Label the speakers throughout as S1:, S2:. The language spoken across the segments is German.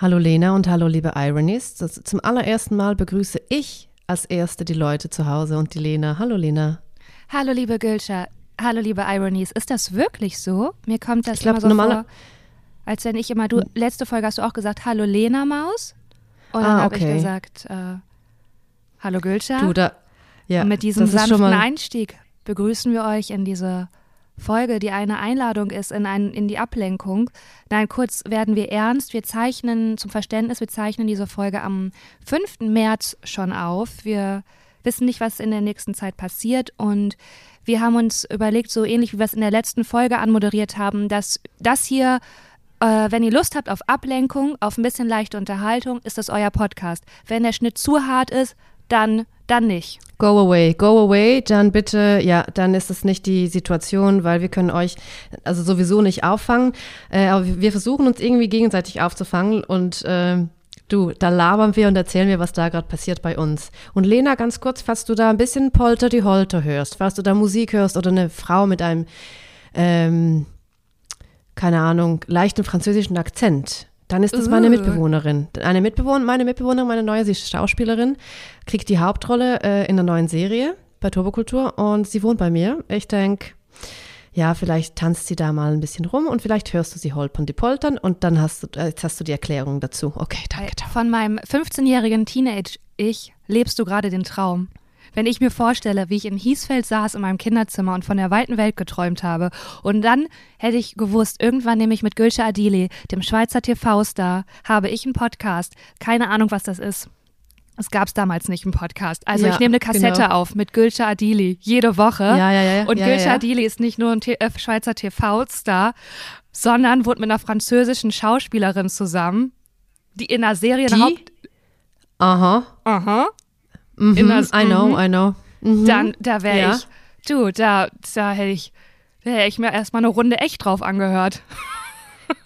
S1: Hallo Lena und hallo liebe Ironies. Zum allerersten Mal begrüße ich als Erste die Leute zu Hause und die Lena. Hallo Lena.
S2: Hallo liebe Gülscha. Hallo liebe Ironies. Ist das wirklich so? Mir kommt das ich glaub, immer so vor, als wenn ich immer, du, letzte Folge hast du auch gesagt, hallo Lena Maus. Und dann ah, okay. habe ich gesagt, äh, hallo Gülscha. Du, da, ja, und mit diesem sanften Einstieg begrüßen wir euch in diese Folge, die eine Einladung ist in, ein, in die Ablenkung. Nein, kurz werden wir ernst. Wir zeichnen zum Verständnis, wir zeichnen diese Folge am 5. März schon auf. Wir wissen nicht, was in der nächsten Zeit passiert und wir haben uns überlegt, so ähnlich wie wir es in der letzten Folge anmoderiert haben, dass das hier äh, wenn ihr Lust habt auf Ablenkung, auf ein bisschen leichte Unterhaltung, ist das euer Podcast. Wenn der Schnitt zu hart ist, dann, dann nicht.
S1: Go away, go away, dann bitte, ja, dann ist es nicht die Situation, weil wir können euch also sowieso nicht auffangen. Äh, aber wir versuchen uns irgendwie gegenseitig aufzufangen und äh, du, da labern wir und erzählen wir, was da gerade passiert bei uns. Und Lena, ganz kurz, falls du da ein bisschen Polter die Holter hörst, falls du da Musik hörst oder eine Frau mit einem, ähm, keine Ahnung, leichten französischen Akzent, dann ist das meine Mitbewohnerin. Eine Mitbewohnerin, meine Mitbewohnerin, meine neue, sie ist Schauspielerin, kriegt die Hauptrolle äh, in der neuen Serie bei Turbokultur und sie wohnt bei mir. Ich denke, ja, vielleicht tanzt sie da mal ein bisschen rum und vielleicht hörst du sie holpern, die poltern und dann hast du, äh, jetzt hast du die Erklärung dazu. Okay, danke.
S2: Von meinem 15-jährigen Teenage-Ich lebst du gerade den Traum. Wenn ich mir vorstelle, wie ich in Hiesfeld saß in meinem Kinderzimmer und von der weiten Welt geträumt habe und dann hätte ich gewusst, irgendwann nehme ich mit Gülscha Adili, dem Schweizer TV-Star, habe ich einen Podcast. Keine Ahnung, was das ist. Es gab es damals nicht im Podcast. Also ja, ich nehme eine Kassette genau. auf mit Gülscha Adili jede Woche.
S1: Ja, ja, ja.
S2: Und
S1: ja,
S2: Gülscha
S1: ja.
S2: Adili ist nicht nur ein T äh, Schweizer TV-Star, sondern wurde mit einer französischen Schauspielerin zusammen, die in einer Serie
S1: die? Haupt Aha.
S2: Aha.
S1: Mhm, in das, I know, I know.
S2: Mhm. Dann, da wäre ja. ich, du, da, da hätte ich, da hätte ich mir erstmal eine Runde echt drauf angehört.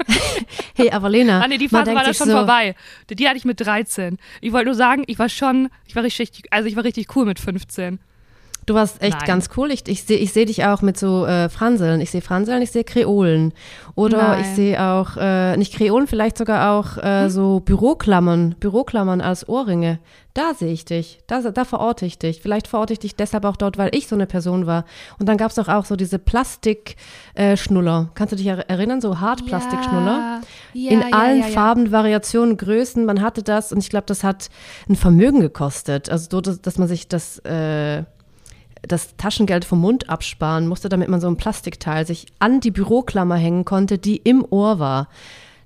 S1: hey, aber Lena.
S2: Ah, nee, die Phase war da schon so vorbei. Die, die hatte ich mit 13. Ich wollte nur sagen, ich war schon, ich war richtig, also ich war richtig cool mit 15.
S1: Du warst echt Nein. ganz cool. Ich, ich sehe ich seh dich auch mit so äh, Franseln. Ich sehe Franseln, ich sehe Kreolen. Oder Nein. ich sehe auch, äh, nicht Kreolen, vielleicht sogar auch äh, hm? so Büroklammern, Büroklammern als Ohrringe. Da sehe ich dich. Da, da verorte ich dich. Vielleicht verorte ich dich deshalb auch dort, weil ich so eine Person war. Und dann gab es doch auch so diese Plastikschnuller. Kannst du dich erinnern? So Hartplastikschnuller. Ja. Ja, In ja, allen Farben, Variationen, Größen. Man hatte das und ich glaube, das hat ein Vermögen gekostet. Also, so, dass, dass man sich das äh, das Taschengeld vom Mund absparen musste, damit man so ein Plastikteil sich an die Büroklammer hängen konnte, die im Ohr war.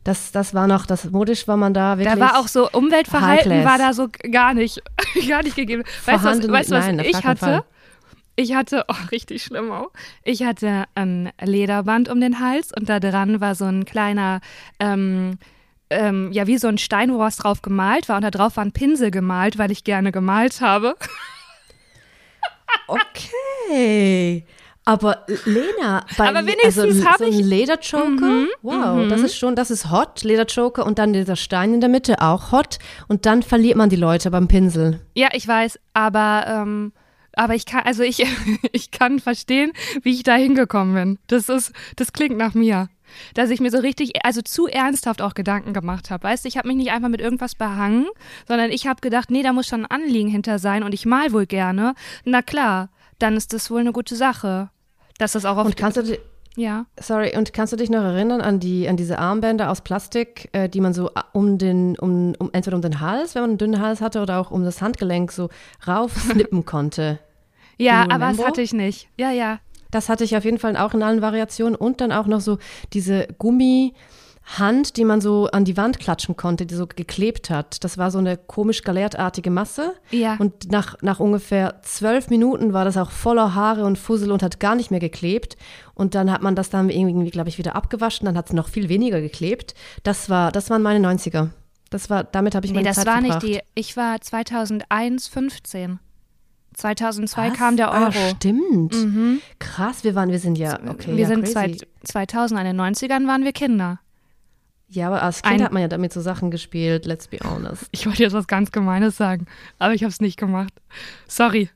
S1: Das, das war noch, das modisch war man da wirklich.
S2: Da war auch so Umweltverhalten war da so gar nicht, gar nicht gegeben. Weißt du, was, weißt, was nein, ich hatte? Fall. Ich hatte, oh, richtig schlimm auch. Ich hatte ein Lederband um den Hals und da dran war so ein kleiner, ähm, ähm, ja, wie so ein Stein, wo was drauf gemalt war. Und da drauf war ein Pinsel gemalt, weil ich gerne gemalt habe.
S1: Okay. Aber Lena, bei
S2: Aber wenigstens also, habe
S1: so ein Lederjoker, mhm, wow, mhm. das ist schon, das ist hot, Lederjoker und dann dieser Stein in der Mitte auch hot und dann verliert man die Leute beim Pinsel.
S2: Ja, ich weiß, aber ähm, aber ich kann, also ich, ich kann verstehen, wie ich da hingekommen bin. Das ist, das klingt nach mir dass ich mir so richtig, also zu ernsthaft auch Gedanken gemacht habe. Weißt du, ich habe mich nicht einfach mit irgendwas behangen, sondern ich habe gedacht, nee, da muss schon ein Anliegen hinter sein und ich mal wohl gerne. Na klar, dann ist das wohl eine gute Sache. Dass das auch auf
S1: Und kannst du dich, ja. Sorry, und kannst du dich noch erinnern an die, an diese Armbänder aus Plastik, äh, die man so äh, um den, um, um, entweder um den Hals, wenn man einen dünnen Hals hatte, oder auch um das Handgelenk so raufsnippen konnte?
S2: Ja, aber das hatte ich nicht. Ja, ja.
S1: Das hatte ich auf jeden Fall auch in allen Variationen und dann auch noch so diese Gummihand, die man so an die Wand klatschen konnte, die so geklebt hat. Das war so eine komisch galertartige Masse.
S2: Ja.
S1: Und nach, nach ungefähr zwölf Minuten war das auch voller Haare und Fussel und hat gar nicht mehr geklebt. Und dann hat man das dann irgendwie, glaube ich, wieder abgewaschen. Dann hat es noch viel weniger geklebt. Das war, das waren meine 90er. Das war, damit habe ich nee, meine Zeit verbracht. Nee, das war nicht die,
S2: ich war 2001, 15. 2002 Was? kam der Euro.
S1: Ah, stimmt. Mhm. Krass, wir waren, wir sind ja, okay.
S2: Wir
S1: ja,
S2: sind zwei, 2000, in den 90ern waren wir Kinder.
S1: Ja, aber als Kind Ein, hat man ja damit so Sachen gespielt, let's be honest.
S2: Ich wollte jetzt was ganz Gemeines sagen, aber ich habe es nicht gemacht. Sorry.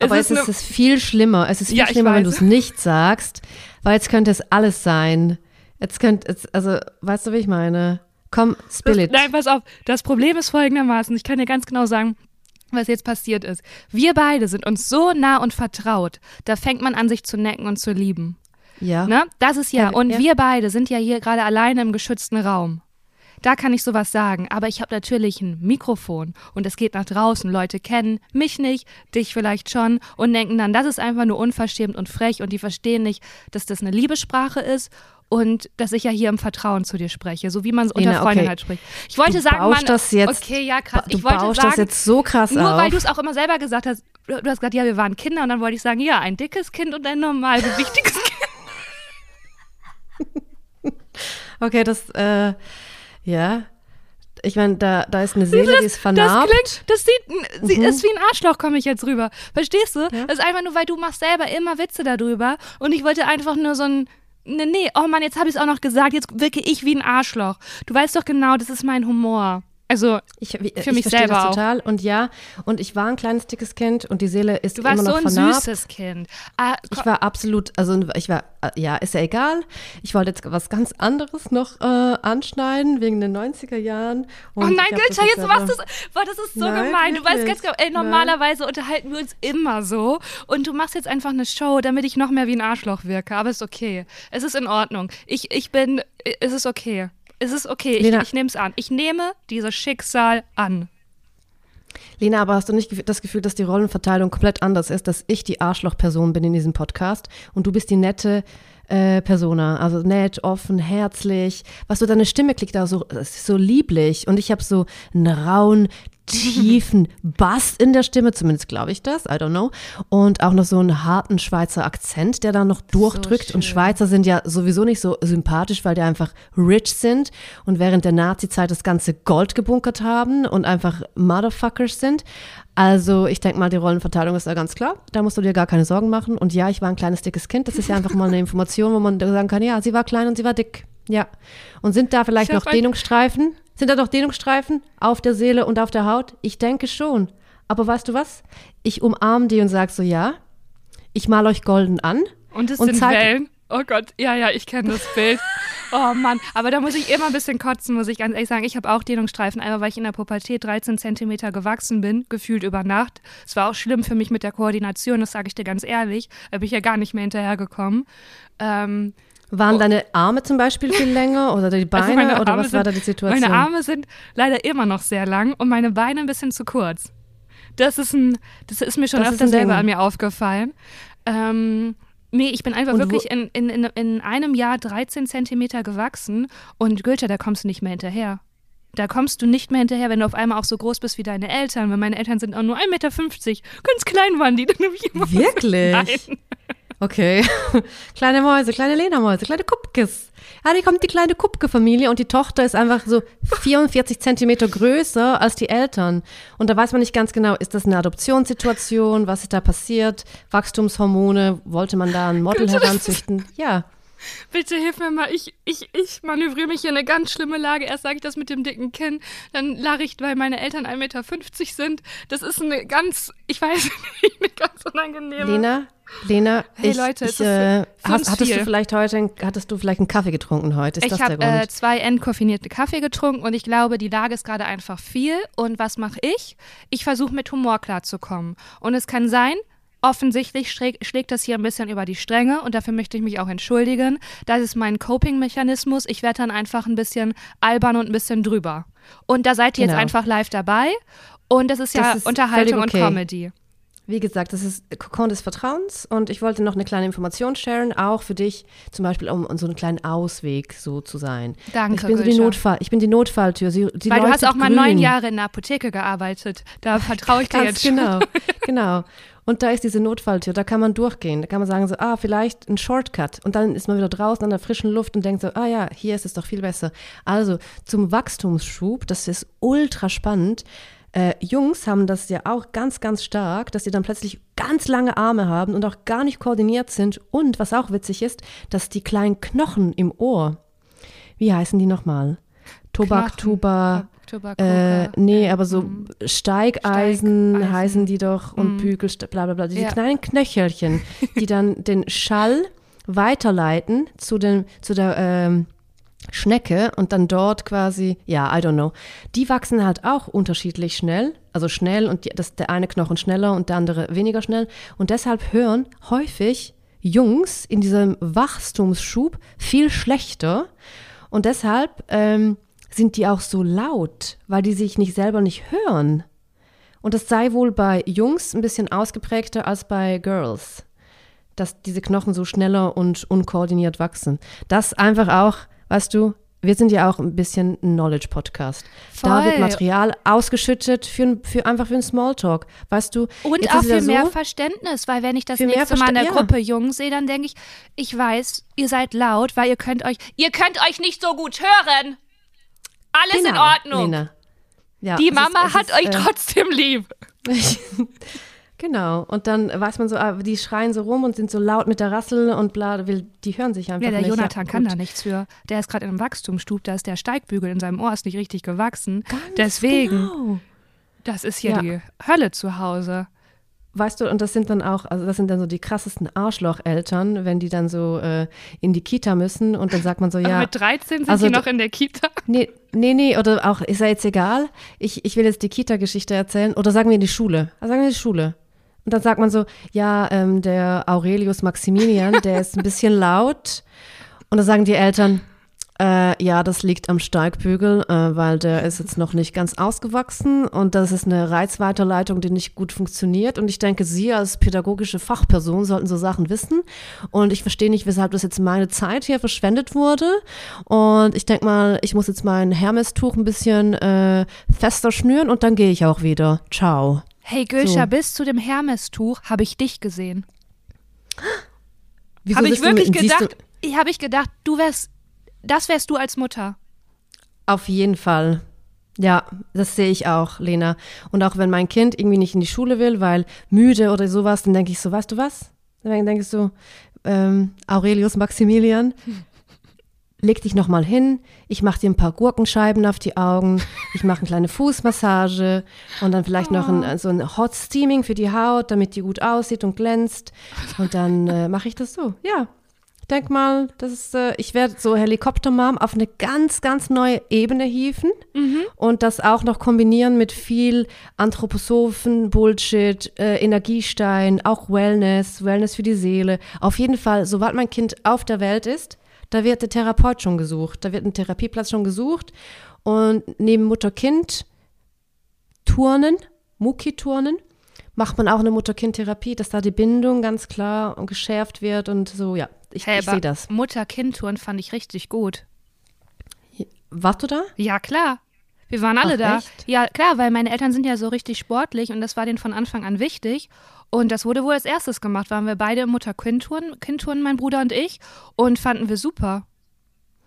S1: Aber es ist, es ist viel schlimmer. Es ist viel ja, schlimmer, wenn du es nicht sagst, weil jetzt könnte es alles sein. Jetzt könnte es, also, weißt du, wie ich meine? Komm, spill it.
S2: Nein, pass auf. Das Problem ist folgendermaßen. Ich kann dir ganz genau sagen, was jetzt passiert ist. Wir beide sind uns so nah und vertraut. Da fängt man an, sich zu necken und zu lieben.
S1: Ja.
S2: Ne? Das ist ja. Und ja. wir beide sind ja hier gerade alleine im geschützten Raum. Da kann ich sowas sagen. Aber ich habe natürlich ein Mikrofon und es geht nach draußen. Leute kennen mich nicht, dich vielleicht schon und denken dann, das ist einfach nur unverschämt und frech und die verstehen nicht, dass das eine Liebessprache ist und dass ich ja hier im Vertrauen zu dir spreche, so wie man es unter
S1: Lena,
S2: Freunden
S1: okay.
S2: halt spricht. Ich wollte
S1: du
S2: sagen,
S1: man, das jetzt,
S2: okay, ja krass.
S1: Du
S2: ich wollte sagen,
S1: das jetzt so krass
S2: nur
S1: auf.
S2: weil du es auch immer selber gesagt hast. Du hast gesagt, ja, wir waren Kinder und dann wollte ich sagen, ja, ein dickes Kind und ein normalgewichtiges
S1: Kind. okay, das, äh, ja. Ich meine, da, da ist eine Seele, das, die ist vernarbt.
S2: Das klingt, das sieht, mhm. ist wie ein Arschloch, komme ich jetzt rüber. Verstehst du? Ja. Das ist einfach nur, weil du machst selber immer Witze darüber und ich wollte einfach nur so ein Nee, nee, oh Mann, jetzt habe ich es auch noch gesagt, jetzt wirke ich wie ein Arschloch. Du weißt doch genau, das ist mein Humor. Also ich, für ich mich selber das
S1: total. Und ja, und ich war ein kleines dickes Kind und die Seele ist
S2: du warst
S1: immer noch
S2: so ein
S1: vernarbt.
S2: süßes Kind. Ah,
S1: ich war absolut, also ich war, ja, ist ja egal. Ich wollte jetzt was ganz anderes noch äh, anschneiden wegen den 90er Jahren.
S2: oh nein, Gülscha, jetzt machst du boah, das ist so nein, gemein. Du weißt ganz genau, ey, normalerweise nein. unterhalten wir uns immer so und du machst jetzt einfach eine Show, damit ich noch mehr wie ein Arschloch wirke. Aber ist okay. Es ist in Ordnung. Ich, ich bin, es ist okay es ist okay, Lena, ich, ich nehme es an. Ich nehme dieses Schicksal an.
S1: Lena, aber hast du nicht das Gefühl, dass die Rollenverteilung komplett anders ist, dass ich die Arschlochperson bin in diesem Podcast und du bist die nette äh, Persona, also nett, offen, herzlich. Was so deine Stimme klingt da so, so lieblich und ich habe so einen rauen, tiefen Bass in der Stimme, zumindest glaube ich das, I don't know. Und auch noch so einen harten Schweizer Akzent, der da noch durchdrückt. So und Schweizer sind ja sowieso nicht so sympathisch, weil die einfach rich sind und während der Nazi-Zeit das ganze Gold gebunkert haben und einfach Motherfuckers sind. Also ich denke mal, die Rollenverteilung ist da ganz klar. Da musst du dir gar keine Sorgen machen. Und ja, ich war ein kleines, dickes Kind. Das ist ja einfach mal eine Information, wo man sagen kann, ja, sie war klein und sie war dick. Ja. Und sind da vielleicht noch Dehnungsstreifen? Sind da doch Dehnungsstreifen auf der Seele und auf der Haut? Ich denke schon. Aber weißt du was? Ich umarme die und sag so, ja, ich mal euch golden an.
S2: Und es und sind Wellen. Oh Gott, ja, ja, ich kenne das Bild. Oh Mann, aber da muss ich immer ein bisschen kotzen, muss ich ganz ehrlich sagen. Ich habe auch Dehnungsstreifen, einmal weil ich in der Pubertät 13 Zentimeter gewachsen bin, gefühlt über Nacht. Es war auch schlimm für mich mit der Koordination, das sage ich dir ganz ehrlich. Da bin ich ja gar nicht mehr hinterhergekommen. Ähm,
S1: waren oh. deine Arme zum Beispiel viel länger oder die also Beine also oder was sind, war da die Situation?
S2: Meine Arme sind leider immer noch sehr lang und meine Beine ein bisschen zu kurz. Das ist ein, das ist mir schon das öfter selber an mir aufgefallen. Ähm, nee, ich bin einfach und wirklich in, in, in, in einem Jahr 13 Zentimeter gewachsen und Goethe, da kommst du nicht mehr hinterher. Da kommst du nicht mehr hinterher, wenn du auf einmal auch so groß bist wie deine Eltern. Weil meine Eltern sind auch nur 1,50 Meter. Ganz klein waren die. Dann
S1: Wirklich? So, Okay. kleine Mäuse, kleine Lena-Mäuse, kleine Kupkes. Ja, die kommt die kleine Kupke-Familie und die Tochter ist einfach so 44 Zentimeter größer als die Eltern. Und da weiß man nicht ganz genau, ist das eine Adoptionssituation? Was ist da passiert? Wachstumshormone? Wollte man da ein Model heranzüchten? Ja.
S2: Bitte hilf mir mal, ich, ich, ich manövriere mich hier in eine ganz schlimme Lage. Erst sage ich das mit dem dicken Kinn, dann lache ich, weil meine Eltern 1,50 Meter sind. Das ist eine ganz, ich weiß nicht, eine ganz unangenehme.
S1: Lena, Lena,
S2: hey
S1: ich,
S2: Leute,
S1: ich, äh, hast, hattest du vielleicht heute, hattest du vielleicht einen Kaffee getrunken heute?
S2: Ist ich habe äh, zwei entkoffinierte Kaffee getrunken und ich glaube, die Lage ist gerade einfach viel. Und was mache ich? Ich versuche mit Humor klarzukommen. Und es kann sein, Offensichtlich schlägt das hier ein bisschen über die Stränge und dafür möchte ich mich auch entschuldigen. Das ist mein Coping-Mechanismus. Ich werde dann einfach ein bisschen albern und ein bisschen drüber. Und da seid ihr genau. jetzt einfach live dabei. Und das ist ja das ist Unterhaltung okay. und Comedy.
S1: Wie gesagt, das ist Kokon des Vertrauens und ich wollte noch eine kleine Information sharen, auch für dich, zum Beispiel um, um so einen kleinen Ausweg so zu sein.
S2: Danke,
S1: ich bin so die Notfall, ich bin die Notfalltür. Sie,
S2: die Weil du hast auch mal grün. neun Jahre in der Apotheke gearbeitet. Da vertraue ich dir jetzt
S1: schon. Genau, genau. Und da ist diese Notfalltür, da kann man durchgehen. Da kann man sagen so, ah, vielleicht ein Shortcut. Und dann ist man wieder draußen an der frischen Luft und denkt so, ah ja, hier ist es doch viel besser. Also zum Wachstumsschub, das ist ultra spannend. Äh, Jungs haben das ja auch ganz, ganz stark, dass sie dann plötzlich ganz lange Arme haben und auch gar nicht koordiniert sind. Und was auch witzig ist, dass die kleinen Knochen im Ohr, wie heißen die nochmal? Tobak, Tuba, äh, nee, aber so mm. Steigeisen, Steigeisen, heißen die doch und mm. Bügel, bla bla bla. Diese ja. kleinen Knöchelchen, die dann den Schall weiterleiten zu, den, zu der ähm, Schnecke und dann dort quasi, ja, I don't know. Die wachsen halt auch unterschiedlich schnell, also schnell und die, das, der eine Knochen schneller und der andere weniger schnell. Und deshalb hören häufig Jungs in diesem Wachstumsschub viel schlechter. Und deshalb ähm, sind die auch so laut, weil die sich nicht selber nicht hören. Und das sei wohl bei Jungs ein bisschen ausgeprägter als bei Girls, dass diese Knochen so schneller und unkoordiniert wachsen. Das einfach auch weißt du, wir sind ja auch ein bisschen ein Knowledge-Podcast. Da wird Material ausgeschüttet für, für einfach für einen Smalltalk, weißt du.
S2: Und auch für mehr Verständnis, weil wenn ich das nächste Mal in der ja. Gruppe Jungs sehe, dann denke ich, ich weiß, ihr seid laut, weil ihr könnt euch, ihr könnt euch nicht so gut hören. Alles genau, in Ordnung. Lena. Ja, Die Mama ist, hat ist, euch äh, trotzdem lieb.
S1: Genau. Und dann weiß man so, ah, die schreien so rum und sind so laut mit der Rassel und bla, die hören sich einfach nicht.
S2: Ja,
S1: der
S2: nicht. Jonathan ja, kann da nichts für. Der ist gerade in einem Wachstumsstub, da ist der Steigbügel in seinem Ohr ist nicht richtig gewachsen. Ganz Deswegen, genau. das ist hier ja. die Hölle zu Hause.
S1: Weißt du, und das sind dann auch, also das sind dann so die krassesten Arschlocheltern, wenn die dann so äh, in die Kita müssen und dann sagt man so, ja.
S2: mit 13 sind also, die noch in der Kita?
S1: Nee, nee, nee, oder auch, ist ja jetzt egal. Ich, ich will jetzt die Kita-Geschichte erzählen. Oder sagen wir in die Schule. Also sagen wir in die Schule. Und dann sagt man so, ja, ähm, der Aurelius Maximilian, der ist ein bisschen laut. Und dann sagen die Eltern, äh, ja, das liegt am Steigbügel, äh, weil der ist jetzt noch nicht ganz ausgewachsen und das ist eine Reizweiterleitung, die nicht gut funktioniert. Und ich denke, Sie als pädagogische Fachperson sollten so Sachen wissen. Und ich verstehe nicht, weshalb das jetzt meine Zeit hier verschwendet wurde. Und ich denke mal, ich muss jetzt mein Hermestuch ein bisschen äh, fester schnüren und dann gehe ich auch wieder. Ciao.
S2: Hey Gülscha, so. bis zu dem Hermestuch habe ich dich gesehen. Habe ich wirklich gedacht, ich habe ich gedacht, du wärst, das wärst du als Mutter.
S1: Auf jeden Fall. Ja, das sehe ich auch, Lena. Und auch wenn mein Kind irgendwie nicht in die Schule will, weil müde oder sowas, dann denke ich so, weißt du was? Dann denke ich so, ähm, Aurelius Maximilian, leg dich nochmal hin, ich mache dir ein paar Gurkenscheiben auf die Augen, ich mache eine kleine Fußmassage und dann vielleicht oh. noch ein, oh. so ein Hot Steaming für die Haut, damit die gut aussieht und glänzt. Und dann äh, mache ich das so. Ja, denk mal, das ist, äh, ich werde so Helikoptermom auf eine ganz, ganz neue Ebene hieven mhm. und das auch noch kombinieren mit viel Anthroposophen, Bullshit, äh, Energiestein, auch Wellness, Wellness für die Seele. Auf jeden Fall, sobald mein Kind auf der Welt ist, da wird der Therapeut schon gesucht, da wird ein Therapieplatz schon gesucht und neben Mutter-Kind Turnen, Muki-Turnen, macht man auch eine Mutter-Kind-Therapie, dass da die Bindung ganz klar und geschärft wird und so, ja, ich, hey, ich sehe das.
S2: Mutter-Kind-Touren fand ich richtig gut.
S1: Warst du da?
S2: Ja, klar. Wir waren alle Ach, da. Echt? Ja, klar, weil meine Eltern sind ja so richtig sportlich und das war denen von Anfang an wichtig. Und das wurde wohl als erstes gemacht. Waren wir beide Mutter-Kind-Touren, Kind-Touren, mein Bruder und ich, und fanden wir super.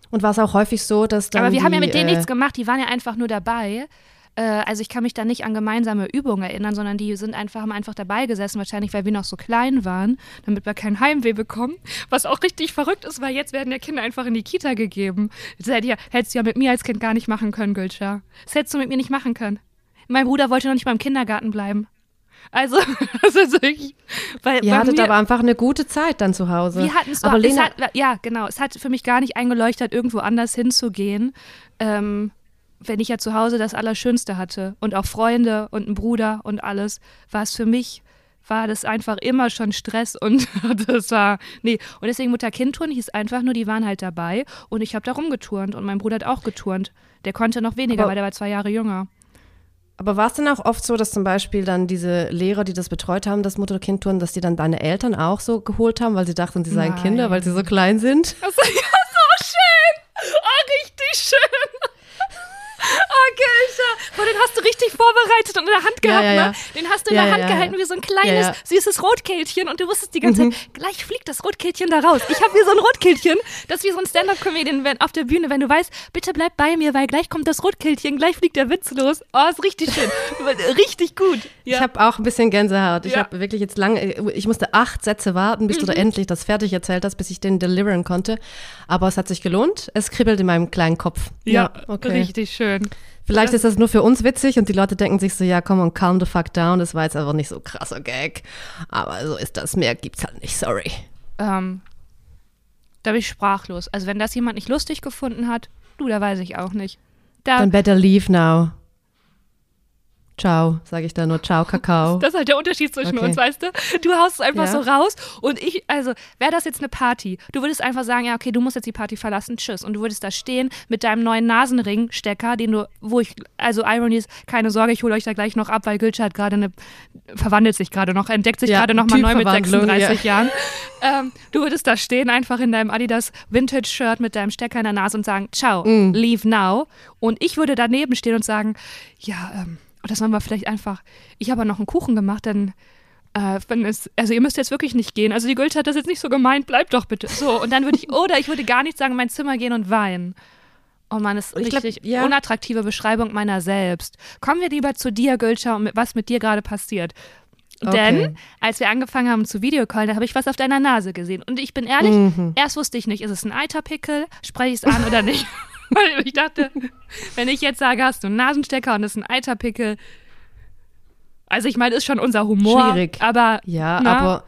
S1: Und war es auch häufig so, dass dann.
S2: Aber wir
S1: die,
S2: haben ja mit denen äh, nichts gemacht, die waren ja einfach nur dabei. Äh, also ich kann mich da nicht an gemeinsame Übungen erinnern, sondern die sind einfach, haben einfach dabei gesessen, wahrscheinlich weil wir noch so klein waren, damit wir kein Heimweh bekommen. Was auch richtig verrückt ist, weil jetzt werden ja Kinder einfach in die Kita gegeben. Das hättest du ja mit mir als Kind gar nicht machen können, Gülscha. Das hättest du mit mir nicht machen können. Mein Bruder wollte noch nicht beim Kindergarten bleiben. Also, das ist wirklich.
S1: Weil, Ihr hattet mir, aber einfach eine gute Zeit dann zu Hause.
S2: Wir hatten es aber Lena, hat, Ja, genau. Es hat für mich gar nicht eingeleuchtet, irgendwo anders hinzugehen. Ähm, wenn ich ja zu Hause das Allerschönste hatte und auch Freunde und einen Bruder und alles, war es für mich, war das einfach immer schon Stress und das war, nee. Und deswegen Mutter-Kind-Touren hieß einfach nur, die waren halt dabei und ich habe da rumgeturnt und mein Bruder hat auch geturnt. Der konnte noch weniger, aber, weil der war zwei Jahre jünger.
S1: Aber war es denn auch oft so, dass zum Beispiel dann diese Lehrer, die das betreut haben, das Mutter-Kind-Touren, dass die dann deine Eltern auch so geholt haben, weil sie dachten, sie seien Nein. Kinder, weil sie so klein sind?
S2: Ist ja so schön! Oh, richtig schön! Oh, Gilcha. den hast du richtig vorbereitet und in der Hand gehabt, ja, ja, ja. ne? Den hast du in der Hand gehalten wie so ein kleines, süßes Rotkehlchen und du wusstest die ganze mhm. Zeit, gleich fliegt das Rotkehlchen da raus. Ich habe hier so ein Rotkehlchen, das ist wie so ein Stand-Up-Comedian auf der Bühne, wenn du weißt, bitte bleib bei mir, weil gleich kommt das Rotkehlchen, gleich fliegt der Witz los. Oh, ist richtig schön. richtig gut.
S1: Ich habe auch ein bisschen Gänsehaut. Ich habe wirklich jetzt lange, ich musste acht Sätze warten, bis mhm. du da mhm. endlich das fertig erzählt hast, bis ich den deliveren konnte. Aber es hat sich gelohnt. Es kribbelt in meinem kleinen Kopf.
S2: Ja, okay. richtig schön.
S1: Vielleicht ist das nur für uns witzig und die Leute denken sich so, ja, komm und calm the fuck down. Das war jetzt einfach nicht so krasser Gag. Aber so ist das. Mehr gibt's halt nicht, sorry.
S2: Ähm, Da bin ich sprachlos. Also wenn das jemand nicht lustig gefunden hat, du, da weiß ich auch nicht.
S1: Da, Dann better leave now. Ciao, sage ich da nur. Ciao, Kakao.
S2: Das ist halt der Unterschied zwischen okay. uns, weißt du? Du haust es einfach ja. so raus und ich, also, wäre das jetzt eine Party? Du würdest einfach sagen, ja, okay, du musst jetzt die Party verlassen, tschüss. Und du würdest da stehen mit deinem neuen Nasenring-Stecker, den du, wo ich, also Irony ist, keine Sorge, ich hole euch da gleich noch ab, weil Gülce hat gerade eine, verwandelt sich gerade noch, entdeckt sich ja, gerade nochmal neu mit 36 ja. Jahren. Ähm, du würdest da stehen, einfach in deinem Adidas Vintage-Shirt mit deinem Stecker in der Nase und sagen, ciao, mm. leave now. Und ich würde daneben stehen und sagen, ja, ähm, das machen wir vielleicht einfach. Ich habe noch einen Kuchen gemacht, dann äh, wenn es, also ihr müsst jetzt wirklich nicht gehen. Also die Gülce hat das jetzt nicht so gemeint, bleibt doch bitte. So, und dann würde ich, oder ich würde gar nicht sagen, in mein Zimmer gehen und weinen. Oh man, das ist ich richtig glaub, ja. unattraktive Beschreibung meiner selbst. Kommen wir lieber zu dir, Gülscha, und was mit dir gerade passiert. Okay. Denn als wir angefangen haben zu Videocallen, da habe ich was auf deiner Nase gesehen. Und ich bin ehrlich, mhm. erst wusste ich nicht, ist es ein Eiterpickel, spreche ich es an oder nicht. Weil ich dachte, wenn ich jetzt sage, hast du einen Nasenstecker und das ist ein Eiterpickel. Also ich meine, ist schon unser Humor. Schwierig. Aber,
S1: ja, na, aber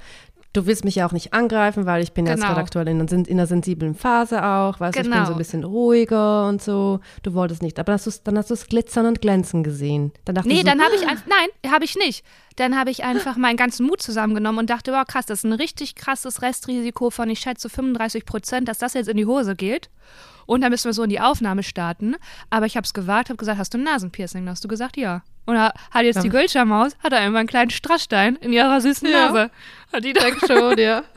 S1: du willst mich ja auch nicht angreifen, weil ich bin genau. jetzt gerade aktuell in, in, einer sensiblen Phase auch, weißt genau. du, ich bin so genau. ein bisschen ruhiger und so. Du wolltest nicht, aber dann hast du es glitzern und glänzen gesehen.
S2: Dann dachte nee, so, dann habe ich, einfach, nein, habe ich nicht. Dann habe ich einfach meinen ganzen Mut zusammengenommen und dachte, wow, krass, das ist ein richtig krasses Restrisiko von, ich schätze, 35 Prozent, dass das jetzt in die Hose geht. Und dann müssen wir so in die Aufnahme starten. Aber ich habe es gewagt, habe gesagt, hast du ein Nasenpiercing? Da hast du gesagt, ja. Und da hat jetzt ja. die Gülscher-Maus, hat er immer einen kleinen Strassstein in ihrer süßen ja. Nase.
S1: Hat die Denk schon, ja.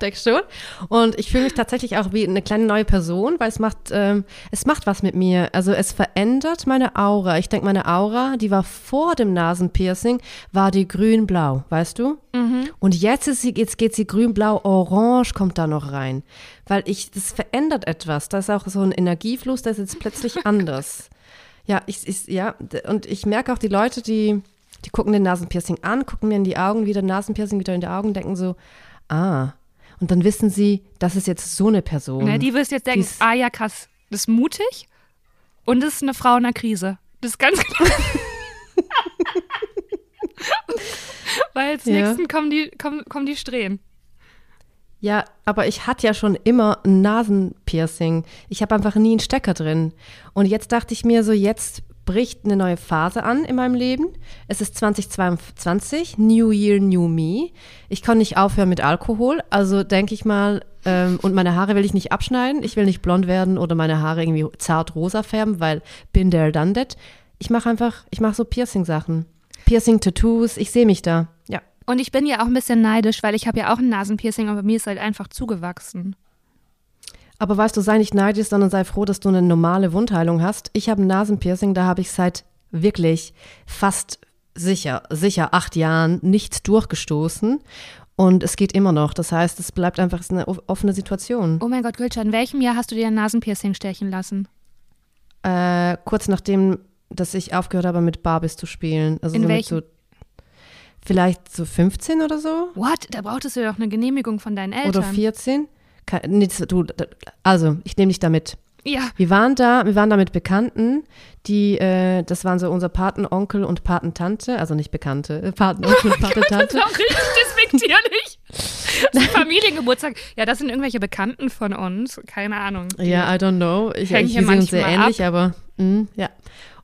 S1: Denk schon. Und ich fühle mich tatsächlich auch wie eine kleine neue Person, weil es macht, ähm, es macht was mit mir. Also es verändert meine Aura. Ich denke, meine Aura, die war vor dem Nasenpiercing, war die grün-blau, weißt du? Mhm. Und jetzt ist sie, jetzt geht sie grün-blau, orange kommt da noch rein. Weil ich, das verändert etwas. Da ist auch so ein Energiefluss, der ist jetzt plötzlich anders. Ja, ich, ich, ja, und ich merke auch die Leute, die, die gucken den Nasenpiercing an, gucken mir in die Augen, wieder Nasenpiercing wieder in die Augen, denken so, ah. Und dann wissen sie, das ist jetzt so eine Person.
S2: Na, die wirst jetzt denken, ah ja, krass, das ist mutig und das ist eine Frau in einer Krise. Das ist ganz klar. Weil als ja. nächsten kommen die, kommen, kommen die Strähnen.
S1: Ja, aber ich hatte ja schon immer ein Nasenpiercing. Ich habe einfach nie einen Stecker drin. Und jetzt dachte ich mir so, jetzt bricht eine neue Phase an in meinem Leben. Es ist 2022, New Year, New Me. Ich kann nicht aufhören mit Alkohol, also denke ich mal, ähm, und meine Haare will ich nicht abschneiden. Ich will nicht blond werden oder meine Haare irgendwie zart rosa färben, weil bin there, done that. Ich mache einfach, ich mache so Piercing-Sachen. Piercing-Tattoos, ich sehe mich da.
S2: Und ich bin ja auch ein bisschen neidisch, weil ich habe ja auch ein Nasenpiercing, aber mir ist halt einfach zugewachsen.
S1: Aber weißt du, sei nicht neidisch, sondern sei froh, dass du eine normale Wundheilung hast. Ich habe ein Nasenpiercing, da habe ich seit wirklich fast sicher, sicher acht Jahren nichts durchgestoßen. Und es geht immer noch. Das heißt, es bleibt einfach eine offene Situation.
S2: Oh mein Gott, Gülcan, in welchem Jahr hast du dir ein Nasenpiercing stechen lassen?
S1: Äh, kurz nachdem, dass ich aufgehört habe, mit Barbies zu spielen. Also
S2: in welchem?
S1: So Vielleicht so 15 oder so?
S2: What? Da brauchtest du doch eine Genehmigung von deinen Eltern.
S1: Oder 14? Nee, du, also, ich nehme dich damit.
S2: Ja.
S1: Wir waren da, wir waren da mit Bekannten, die, äh, das waren so unser Patenonkel und Patentante, also nicht Bekannte, äh, Patenonkel und Patentante.
S2: das ist auch richtig despektierlich. Familiengeburtstag. Ja, das sind irgendwelche Bekannten von uns, keine Ahnung.
S1: Ja, I don't know. Ich, ich, wir sind uns sehr ähnlich, ab. aber mh, ja.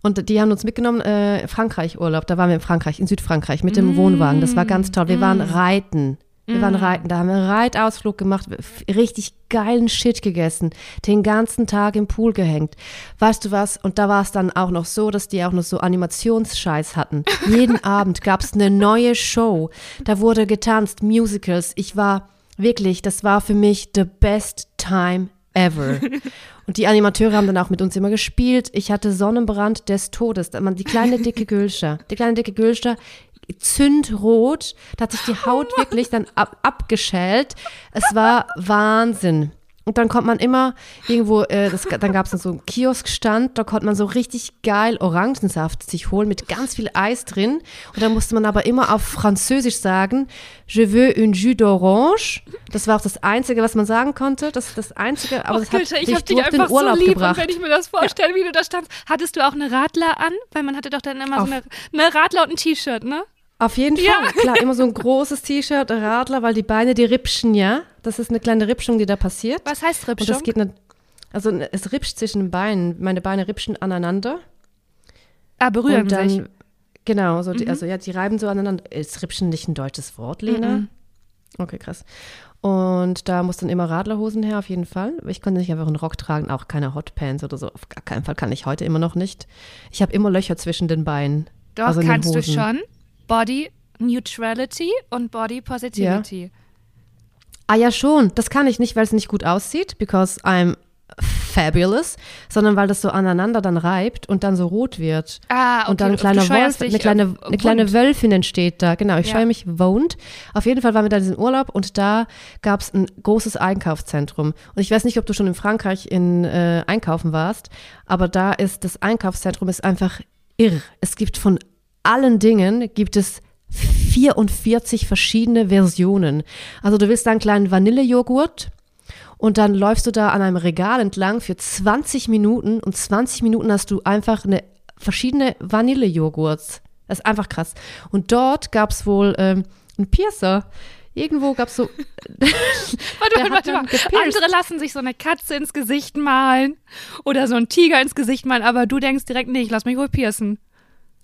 S1: Und die haben uns mitgenommen, äh, Frankreich Urlaub, da waren wir in Frankreich, in Südfrankreich mit dem mm. Wohnwagen. Das war ganz toll. Wir mm. waren reiten. Wir mm. waren reiten, da haben wir einen Reitausflug gemacht, richtig geilen Shit gegessen, den ganzen Tag im Pool gehängt. Weißt du was? Und da war es dann auch noch so, dass die auch noch so Animationsscheiß hatten. Jeden Abend gab es eine neue Show. Da wurde getanzt, Musicals. Ich war wirklich, das war für mich the best time ever. Und die Animateure haben dann auch mit uns immer gespielt. Ich hatte Sonnenbrand des Todes. Die kleine dicke Gülscher, die kleine dicke Gülscher, zündrot. Da hat sich die Haut wirklich dann ab, abgeschält. Es war Wahnsinn. Und dann kommt man immer irgendwo, äh, das, dann gab es so einen Kioskstand, da konnte man so richtig geil Orangensaft sich holen mit ganz viel Eis drin. Und dann musste man aber immer auf Französisch sagen, je veux un jus d'orange. Das war auch das Einzige, was man sagen konnte. Das ist das Einzige, aber Och, das hat Gülte,
S2: ich
S1: hab
S2: dich einfach den Urlaub so lieb. gebracht. Und wenn ich mir das vorstelle, ja. wie du da standst, hattest du auch eine Radler an? Weil man hatte doch dann immer auf. so eine, eine Radler und ein T-Shirt, ne?
S1: Auf jeden Fall, ja. klar, immer so ein großes T-Shirt, Radler, weil die Beine, die ripschen ja. Das ist eine kleine Ripschung, die da passiert.
S2: Was heißt Ripschung?
S1: Und das geht nicht, also es ripscht zwischen den Beinen. Meine Beine ripschen aneinander.
S2: Ah, berühren
S1: dann,
S2: sich.
S1: Genau, so die, mhm. also ja, die reiben so aneinander. Ist ripschen nicht ein deutsches Wort, Lena? Mhm. Okay, krass. Und da muss dann immer Radlerhosen her, auf jeden Fall. Ich konnte nicht einfach einen Rock tragen, auch keine Hotpants oder so. Auf gar keinen Fall kann ich heute immer noch nicht. Ich habe immer Löcher zwischen den Beinen.
S2: Doch, also kannst du schon. Body Neutrality und Body Positivity.
S1: Ja. Ah ja, schon. Das kann ich nicht, weil es nicht gut aussieht, because I'm fabulous, sondern weil das so aneinander dann reibt und dann so rot wird.
S2: Ah, okay.
S1: Und dann ein kleiner Wolf, eine kleine, eine kleine Wölfin entsteht da. Genau, ich ja. scheue mich wohnt. Auf jeden Fall waren wir da in diesem Urlaub und da gab es ein großes Einkaufszentrum. Und ich weiß nicht, ob du schon in Frankreich in äh, einkaufen warst, aber da ist das Einkaufszentrum ist einfach irr. Es gibt von allen Dingen gibt es 44 verschiedene Versionen. Also du willst da einen kleinen Vanillejoghurt und dann läufst du da an einem Regal entlang für 20 Minuten und 20 Minuten hast du einfach eine verschiedene Vanillejoghurts. Das ist einfach krass. Und dort gab es wohl ähm, einen Piercer. Irgendwo gab es so.
S2: warte, warte, warte mal. Andere lassen sich so eine Katze ins Gesicht malen oder so einen Tiger ins Gesicht malen, aber du denkst direkt, nee, ich lass mich wohl piercen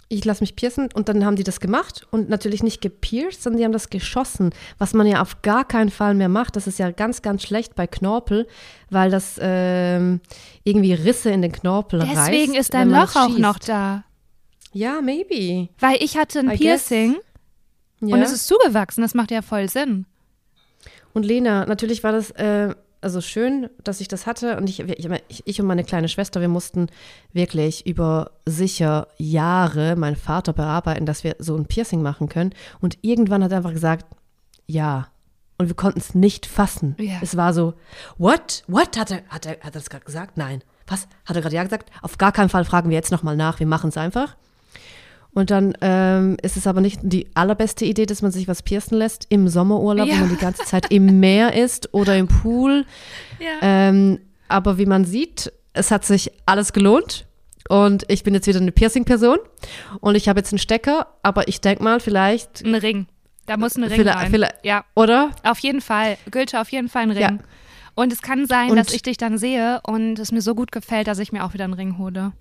S1: ich lasse mich piercen und dann haben die das gemacht und natürlich nicht gepierst, sondern die haben das geschossen, was man ja auf gar keinen Fall mehr macht. Das ist ja ganz, ganz schlecht bei Knorpel, weil das ähm, irgendwie Risse in den Knorpel
S2: Deswegen
S1: reißt.
S2: Deswegen ist dein Loch auch noch da.
S1: Ja, maybe.
S2: Weil ich hatte ein I Piercing ja. und es ist zugewachsen, das macht ja voll Sinn.
S1: Und Lena, natürlich war das äh, also schön, dass ich das hatte. Und ich, ich, ich, und meine kleine Schwester, wir mussten wirklich über sicher Jahre meinen Vater bearbeiten, dass wir so ein Piercing machen können. Und irgendwann hat er einfach gesagt, ja. Und wir konnten es nicht fassen. Yeah. Es war so, what? What? Hat er, hat er, hat er das gerade gesagt? Nein. Was? Hat er gerade ja gesagt? Auf gar keinen Fall fragen wir jetzt nochmal nach. Wir machen es einfach. Und dann ähm, ist es aber nicht die allerbeste Idee, dass man sich was piercen lässt im Sommerurlaub, ja. wo man die ganze Zeit im Meer ist oder im Pool. Ja. Ähm, aber wie man sieht, es hat sich alles gelohnt. Und ich bin jetzt wieder eine Piercing-Person. Und ich habe jetzt einen Stecker, aber ich denke mal, vielleicht.
S2: Ein Ring. Da muss ein Ring vielleicht, rein.
S1: Vielleicht, ja. Oder?
S2: Auf jeden Fall. Gülte auf jeden Fall ein Ring. Ja. Und es kann sein, und dass ich dich dann sehe und es mir so gut gefällt, dass ich mir auch wieder einen Ring hole.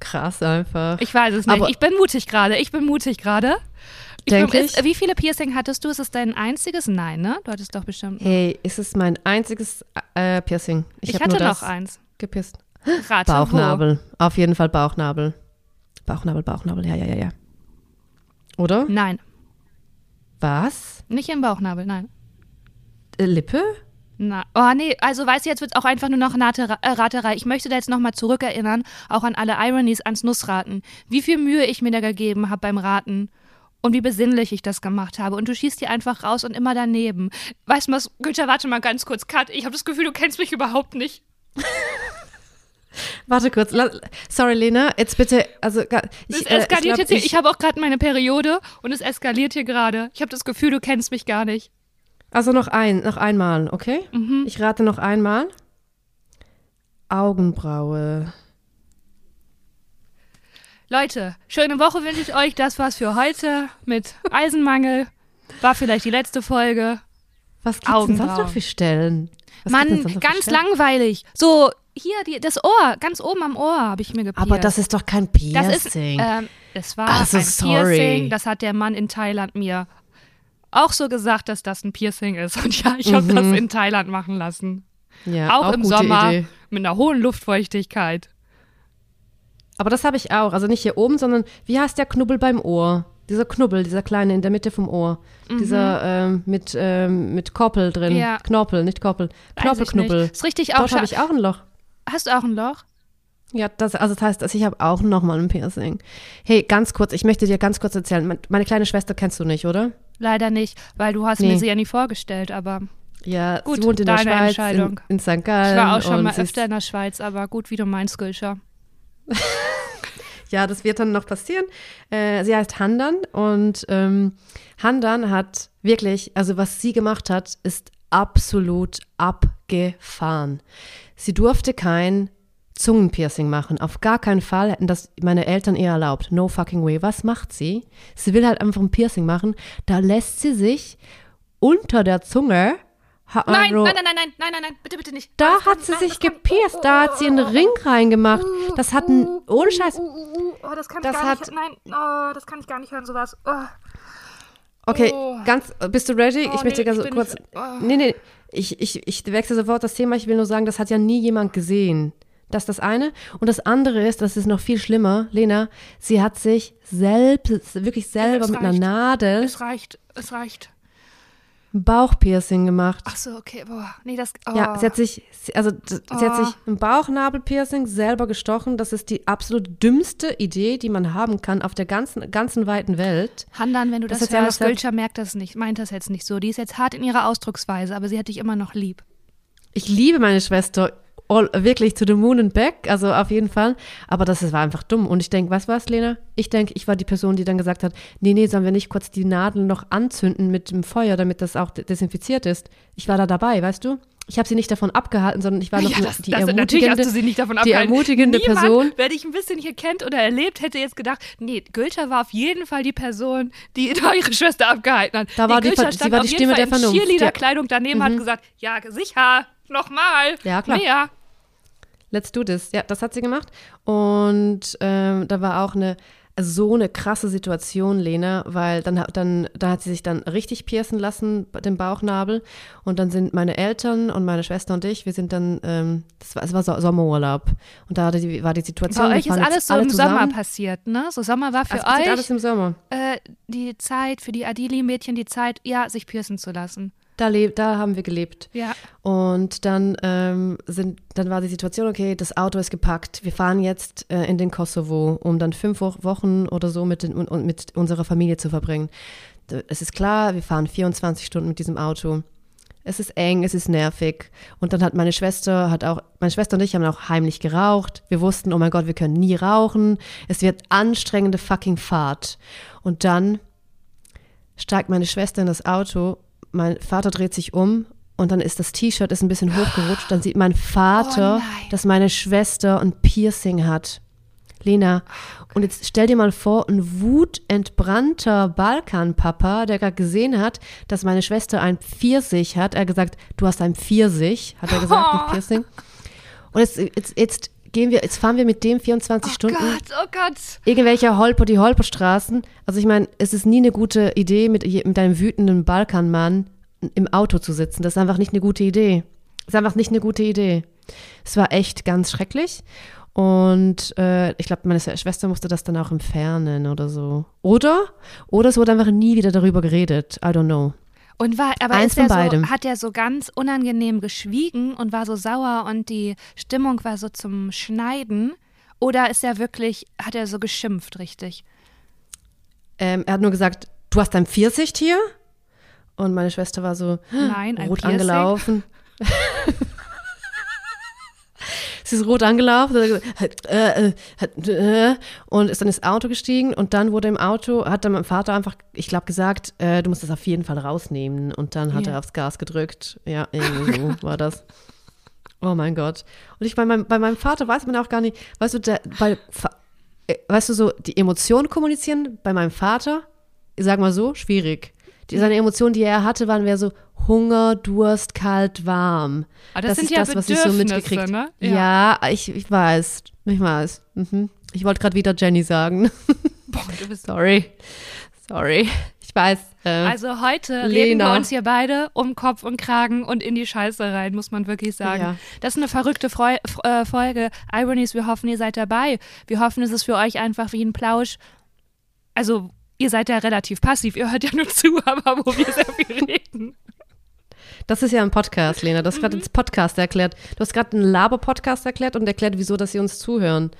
S1: Krass einfach.
S2: Ich weiß es nicht. Aber ich bin mutig gerade. Ich bin mutig gerade.
S1: Denke ich.
S2: Wie viele Piercing hattest du? Ist es dein einziges? Nein, ne? Du hattest doch bestimmt.
S1: Hey, ist es mein einziges äh, Piercing?
S2: Ich, ich hatte noch eins.
S1: Gepisst.
S2: Rate
S1: Bauchnabel. Wo? Auf jeden Fall Bauchnabel. Bauchnabel, Bauchnabel. Ja, ja, ja, ja. Oder?
S2: Nein.
S1: Was?
S2: Nicht im Bauchnabel, nein.
S1: Äh, Lippe?
S2: Na, oh nee, also weißt du, jetzt wird es auch einfach nur noch äh, Raterei. Ich möchte da jetzt nochmal zurückerinnern, auch an alle Ironies, ans Nussraten. Wie viel Mühe ich mir da gegeben habe beim Raten und wie besinnlich ich das gemacht habe. Und du schießt hier einfach raus und immer daneben. Weißt du was, Günther, warte mal ganz kurz, Cut. Ich habe das Gefühl, du kennst mich überhaupt nicht.
S1: Warte kurz. Sorry, Lena. Jetzt bitte. Also, ich,
S2: es eskaliert äh, ich glaub, jetzt hier. Ich, ich habe auch gerade meine Periode und es eskaliert hier gerade. Ich habe das Gefühl, du kennst mich gar nicht.
S1: Also noch ein, noch einmal, okay? Mhm. Ich rate noch einmal. Augenbraue.
S2: Leute, schöne Woche wünsche ich euch. Das war's für heute mit Eisenmangel. War vielleicht die letzte Folge.
S1: Was gibt's denn sonst noch für Stellen?
S2: Was Mann, ganz langweilig. So, hier, die, das Ohr, ganz oben am Ohr habe ich mir gepierst.
S1: Aber das ist doch kein Piercing.
S2: Das ist, ähm, es war also, ein sorry. Piercing, das hat der Mann in Thailand mir auch so gesagt, dass das ein Piercing ist. Und ja, ich habe mhm. das in Thailand machen lassen. Ja, auch, auch im Sommer Idee. mit einer hohen Luftfeuchtigkeit.
S1: Aber das habe ich auch. Also nicht hier oben, sondern wie heißt der Knubbel beim Ohr? Dieser Knubbel, dieser kleine in der Mitte vom Ohr. Mhm. Dieser ähm, mit, ähm, mit Korpel drin. Ja. Knorpel, nicht Korpel. Knorpelknubbel.
S2: Ist richtig auch
S1: Dort habe ich auch ein Loch.
S2: Hast du auch ein Loch?
S1: Ja, das, also das heißt, ich habe auch nochmal ein Piercing. Hey, ganz kurz, ich möchte dir ganz kurz erzählen. Meine kleine Schwester kennst du nicht, oder?
S2: Leider nicht, weil du hast nee. mir sie ja nie vorgestellt, aber
S1: ja, gut, sie wohnt in der Schweiz. In, in St. Gallen.
S2: Ich war auch schon mal öfter in der Schweiz, aber gut, wie du meinst, Gülscher.
S1: ja, das wird dann noch passieren. Äh, sie heißt Handan und ähm, Handan hat wirklich, also was sie gemacht hat, ist absolut abgefahren. Sie durfte kein Zungenpiercing machen. Auf gar keinen Fall hätten das meine Eltern ihr erlaubt. No fucking way. Was macht sie? Sie will halt einfach ein Piercing machen. Da lässt sie sich unter der Zunge
S2: man nein, nein, nein, nein, nein, nein, nein, nein, bitte, bitte nicht.
S1: Da hat sie nein, sich gepierst, da hat sie einen Ring reingemacht. Das hat ein, ohne Scheiß.
S2: Oh, das kann ich gar hat, nicht, nein, oh, das kann ich gar nicht hören, sowas. Oh.
S1: Okay, oh. ganz, bist du ready? Oh, ich möchte nee, so kurz, nicht, oh. nee, nee, ich, ich, ich wechsle sofort das Thema. Ich will nur sagen, das hat ja nie jemand gesehen. Das ist das eine. Und das andere ist, das ist noch viel schlimmer, Lena, sie hat sich selbst, wirklich selber ja, mit einer Nadel.
S2: Es reicht, es reicht
S1: ein Bauchpiercing gemacht.
S2: Ach so, okay, boah, nee, das. Oh.
S1: Ja, sie hat sich, also sie oh. hat sich ein Bauchnabelpiercing selber gestochen. Das ist die absolut dümmste Idee, die man haben kann auf der ganzen, ganzen weiten Welt.
S2: Handan, wenn du das, das hörst, Gülscher merkt das nicht, meint das jetzt nicht so. Die ist jetzt hart in ihrer Ausdrucksweise, aber sie hat dich immer noch lieb.
S1: Ich liebe meine Schwester all, wirklich to the moon and back, also auf jeden Fall. Aber das war einfach dumm. Und ich denke, was war's, Lena? Ich denke, ich war die Person, die dann gesagt hat, nee, nee, sollen wir nicht kurz die Nadeln noch anzünden mit dem Feuer, damit das auch desinfiziert ist. Ich war da dabei, weißt du? Ich habe sie nicht davon abgehalten, sondern ich war noch ja, das, die, das, ermutigende, die ermutigende Niemand, Person.
S2: Wer dich ein bisschen hier kennt oder erlebt, hätte jetzt gedacht, nee, Gülscher war auf jeden Fall die Person, die eure Schwester abgehalten hat.
S1: Da war die, Gülscher sie war die Stimme der Vernunft.
S2: Cheerleader-Kleidung daneben mhm. hat gesagt, ja, sicher, nochmal,
S1: ja, klar. mehr. Let's do this. Ja, das hat sie gemacht. Und ähm, da war auch eine so eine krasse Situation, Lena, weil dann, dann da hat sie sich dann richtig piercen lassen, den Bauchnabel. Und dann sind meine Eltern und meine Schwester und ich, wir sind dann, ähm, das war, es war so Sommerurlaub. Und da die, war die Situation.
S2: Bei euch ist alles so im zusammen. Sommer passiert, ne? So Sommer war für
S1: also
S2: euch.
S1: alles im Sommer.
S2: Äh, die Zeit, für die Adili-Mädchen die Zeit, ja, sich piercen zu lassen.
S1: Da, da haben wir gelebt.
S2: Ja.
S1: Und dann, ähm, sind, dann war die Situation, okay, das Auto ist gepackt. Wir fahren jetzt äh, in den Kosovo, um dann fünf Wochen oder so mit, den, mit unserer Familie zu verbringen. Es ist klar, wir fahren 24 Stunden mit diesem Auto. Es ist eng, es ist nervig. Und dann hat meine Schwester, hat auch, meine Schwester und ich haben auch heimlich geraucht. Wir wussten, oh mein Gott, wir können nie rauchen. Es wird anstrengende fucking Fahrt. Und dann steigt meine Schwester in das Auto mein Vater dreht sich um und dann ist das T-Shirt ist ein bisschen hochgerutscht. Dann sieht mein Vater, oh dass meine Schwester ein Piercing hat. Lena, okay. und jetzt stell dir mal vor, ein wutentbrannter Balkanpapa, der gerade gesehen hat, dass meine Schwester ein Pfirsich hat. Er hat gesagt, du hast ein Pfirsich, hat er gesagt, oh. ein Piercing. Und jetzt, jetzt, jetzt gehen wir, jetzt fahren wir mit dem 24
S2: oh
S1: Stunden.
S2: Oh Gott, oh Gott.
S1: Irgendwelche Holper, die Holperstraßen. Also ich meine, es ist nie eine gute Idee, mit, mit einem wütenden Balkanmann im Auto zu sitzen. Das ist einfach nicht eine gute Idee. Das ist einfach nicht eine gute Idee. Es war echt ganz schrecklich. Und äh, ich glaube, meine Schwester musste das dann auch entfernen oder so. Oder? Oder es wurde einfach nie wieder darüber geredet. I don't know.
S2: Und war, aber Eins von beidem. So, hat er so ganz unangenehm geschwiegen und war so sauer und die Stimmung war so zum Schneiden? Oder ist er wirklich, hat er so geschimpft, richtig?
S1: Ähm, er hat nur gesagt, du hast ein Pfirsicht hier? Und meine Schwester war so
S2: Nein,
S1: rot angelaufen. Sie ist rot angelaufen äh, äh, und ist dann ins Auto gestiegen und dann wurde im Auto, hat dann mein Vater einfach, ich glaube, gesagt, äh, du musst das auf jeden Fall rausnehmen und dann hat ja. er aufs Gas gedrückt. Ja, irgendwie so war das. Oh mein Gott. Und ich bei meinem, bei meinem Vater weiß man auch gar nicht, weißt du, der, bei, äh, weißt du, so die Emotionen kommunizieren bei meinem Vater, sag mal so, schwierig. Die, seine Emotionen, die er hatte, waren mehr so, Hunger, Durst, kalt, warm.
S2: Aber das, das sind ist ja das, was ich so mitgekriegt
S1: ne? Ja, ja ich, ich weiß. Ich weiß. Mhm. Ich wollte gerade wieder Jenny sagen.
S2: Boah, du bist
S1: Sorry. Sorry. Ich weiß.
S2: Äh, also heute Lena. reden wir uns hier beide um Kopf und Kragen und in die Scheiße rein, muss man wirklich sagen. Ja. Das ist eine verrückte Freu äh, Folge. Ironies, wir hoffen, ihr seid dabei. Wir hoffen, es ist für euch einfach wie ein Plausch. Also, ihr seid ja relativ passiv, ihr hört ja nur zu, aber wo wir sehr viel reden.
S1: Das ist ja ein Podcast, Lena. Du hast gerade mhm. Podcast erklärt. Du hast gerade einen Laber-Podcast erklärt und erklärt, wieso, dass sie uns zuhören.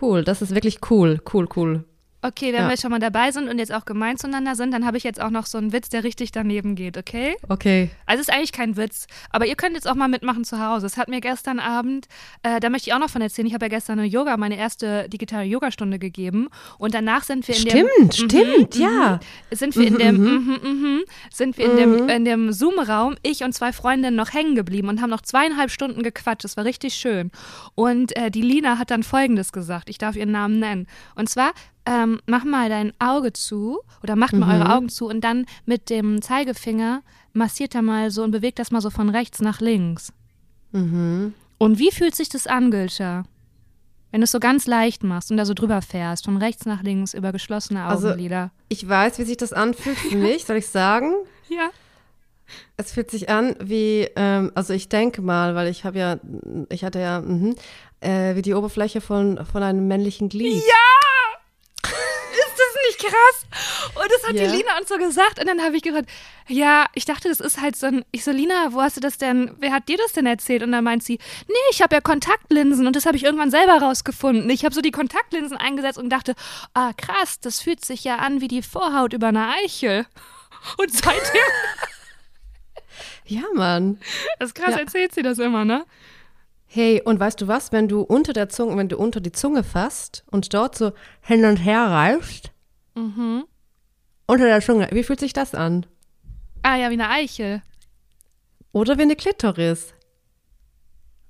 S1: Cool, das ist wirklich cool. Cool, cool.
S2: Okay, wenn ja. wir schon mal dabei sind und jetzt auch gemein zueinander sind, dann habe ich jetzt auch noch so einen Witz, der richtig daneben geht, okay?
S1: Okay.
S2: Also es ist eigentlich kein Witz, aber ihr könnt jetzt auch mal mitmachen zu Hause. Es hat mir gestern Abend, äh, da möchte ich auch noch von erzählen, ich habe ja gestern eine Yoga, meine erste digitale Yogastunde gegeben und danach sind wir in
S1: stimmt,
S2: dem
S1: Stimmt, stimmt, mhm, ja.
S2: Sind wir in dem mhm, mhm, sind wir in dem in dem Zoom Raum, ich und zwei Freundinnen noch hängen geblieben und haben noch zweieinhalb Stunden gequatscht. Das war richtig schön. Und äh, die Lina hat dann folgendes gesagt, ich darf ihren Namen nennen. Und zwar ähm, mach mal dein Auge zu oder macht mal mhm. eure Augen zu und dann mit dem Zeigefinger massiert er mal so und bewegt das mal so von rechts nach links.
S1: Mhm.
S2: Und wie fühlt sich das an, Gülscha? Wenn du es so ganz leicht machst und da so drüber fährst, von rechts nach links über geschlossene also, Augenlider. Also,
S1: ich weiß, wie sich das anfühlt für mich, soll ich sagen?
S2: Ja.
S1: Es fühlt sich an wie, ähm, also ich denke mal, weil ich habe ja, ich hatte ja, mh, äh, wie die Oberfläche von, von einem männlichen Glied.
S2: Ja! Nicht krass? Und das hat yeah. die Lina uns so gesagt. Und dann habe ich gesagt, ja, ich dachte, das ist halt so ein. Ich so, Lina, wo hast du das denn? Wer hat dir das denn erzählt? Und dann meint sie, nee, ich habe ja Kontaktlinsen und das habe ich irgendwann selber rausgefunden. Ich habe so die Kontaktlinsen eingesetzt und dachte, ah, krass, das fühlt sich ja an wie die Vorhaut über eine Eichel. Und seitdem.
S1: ja, Mann.
S2: Das ist krass, ja. erzählt sie das immer, ne?
S1: Hey, und weißt du was, wenn du unter der Zunge, wenn du unter die Zunge fasst und dort so hin und her reißt,
S2: Mhm.
S1: Unter der Zunge. Wie fühlt sich das an?
S2: Ah ja, wie eine Eichel.
S1: Oder wie eine Klitoris.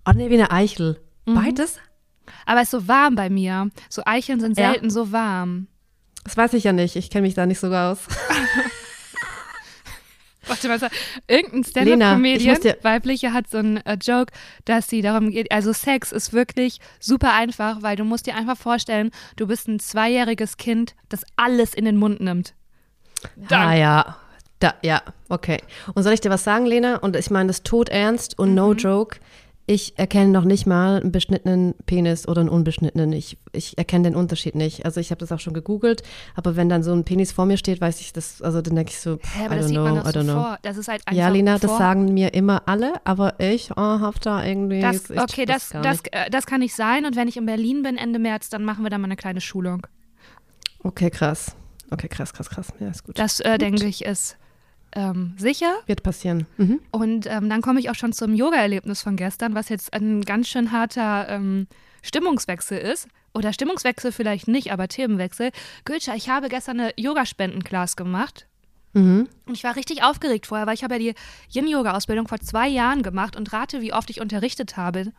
S1: Oh nee, wie eine Eichel. Mhm. Beides?
S2: Aber es ist so warm bei mir. So Eicheln sind selten ja. so warm.
S1: Das weiß ich ja nicht. Ich kenne mich da nicht so aus.
S2: Warte mal, irgendein Stand-Up-Comedian, weibliche, hat so einen äh, Joke, dass sie darum geht, also Sex ist wirklich super einfach, weil du musst dir einfach vorstellen, du bist ein zweijähriges Kind, das alles in den Mund nimmt.
S1: Dann. Ah ja, da, ja, okay. Und soll ich dir was sagen, Lena? Und ich meine das tot ernst und mhm. no joke ich erkenne noch nicht mal einen beschnittenen Penis oder einen unbeschnittenen. Ich, ich erkenne den Unterschied nicht. Also ich habe das auch schon gegoogelt, aber wenn dann so ein Penis vor mir steht, weiß ich das, also dann denke ich so,
S2: Hä, aber I don't das know, man I don't know. Vor. Das ist halt
S1: ja, Lina, das sagen mir immer alle, aber ich oh, habe da irgendwie.
S2: Das, okay, das, das, das, äh, das kann nicht sein. Und wenn ich in Berlin bin Ende März, dann machen wir da mal eine kleine Schulung.
S1: Okay, krass. Okay, krass, krass, krass. Ja, ist gut.
S2: Das äh, denke ich ist ähm, sicher.
S1: Wird passieren. Mhm.
S2: Und ähm, dann komme ich auch schon zum Yoga-Erlebnis von gestern, was jetzt ein ganz schön harter ähm, Stimmungswechsel ist. Oder Stimmungswechsel vielleicht nicht, aber Themenwechsel. Gülscha, ich habe gestern eine Yogaspendenclass gemacht.
S1: Mhm.
S2: Und ich war richtig aufgeregt vorher, weil ich habe ja die Yin-Yoga-Ausbildung vor zwei Jahren gemacht und rate, wie oft ich unterrichtet habe.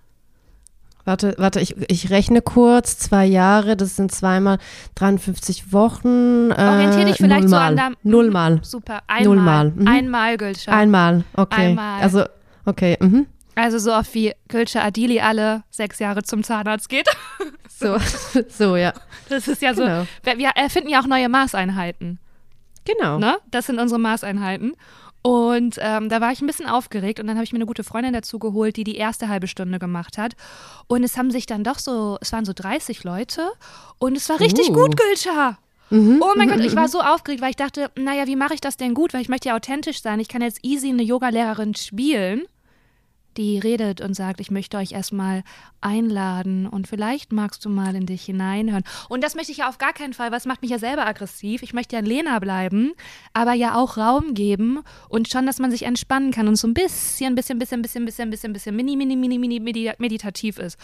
S1: Warte, warte, ich, ich rechne kurz. Zwei Jahre, das sind zweimal 53 Wochen.
S2: Äh, Orientier dich vielleicht so an deinem.
S1: Nullmal.
S2: Super, einmal. Nullmal. Mhm. Einmal, Gülscha.
S1: Einmal, okay. Einmal. Also, okay. Mhm.
S2: Also so oft wie Gülscha Adili alle sechs Jahre zum Zahnarzt geht.
S1: so, so, ja.
S2: Das ist ja genau. so. Wir erfinden ja auch neue Maßeinheiten.
S1: Genau.
S2: Ne? Das sind unsere Maßeinheiten. Und ähm, da war ich ein bisschen aufgeregt und dann habe ich mir eine gute Freundin dazu geholt, die die erste halbe Stunde gemacht hat. Und es haben sich dann doch so, es waren so 30 Leute und es war richtig uh. gut, Gülscha. Mhm. Oh mein Gott, ich war mhm. so aufgeregt, weil ich dachte, naja, wie mache ich das denn gut? Weil ich möchte ja authentisch sein. Ich kann jetzt easy eine Yogalehrerin spielen die redet und sagt, ich möchte euch erstmal einladen und vielleicht magst du mal in dich hineinhören. Und das möchte ich ja auf gar keinen Fall, was macht mich ja selber aggressiv. Ich möchte ja Lena bleiben, aber ja auch Raum geben und schon, dass man sich entspannen kann und so ein bisschen, bisschen, bisschen, bisschen, bisschen, bisschen, bisschen mini, mini, mini, mini meditativ ist.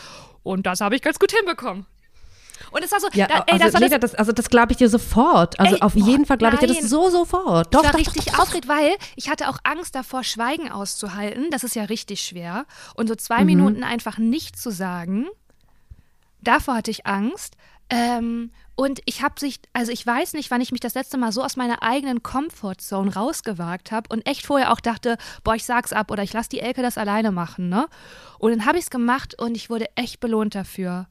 S2: Und das habe ich ganz gut hinbekommen. Und es war so,
S1: ja, da, ey, also, das, Leda, das, also das glaube ich dir sofort. Also ey, auf jeden Fall glaube ich dir das so sofort.
S2: Doch,
S1: ich war
S2: doch, richtig doch, aufgeregt, weil ich hatte auch Angst davor, Schweigen auszuhalten. Das ist ja richtig schwer. Und so zwei mhm. Minuten einfach nichts zu sagen, davor hatte ich Angst. Ähm, und ich habe sich, also ich weiß nicht, wann ich mich das letzte Mal so aus meiner eigenen Comfortzone rausgewagt habe und echt vorher auch dachte, boah, ich sag's ab oder ich lasse die Elke das alleine machen, ne? Und dann habe ich es gemacht und ich wurde echt belohnt dafür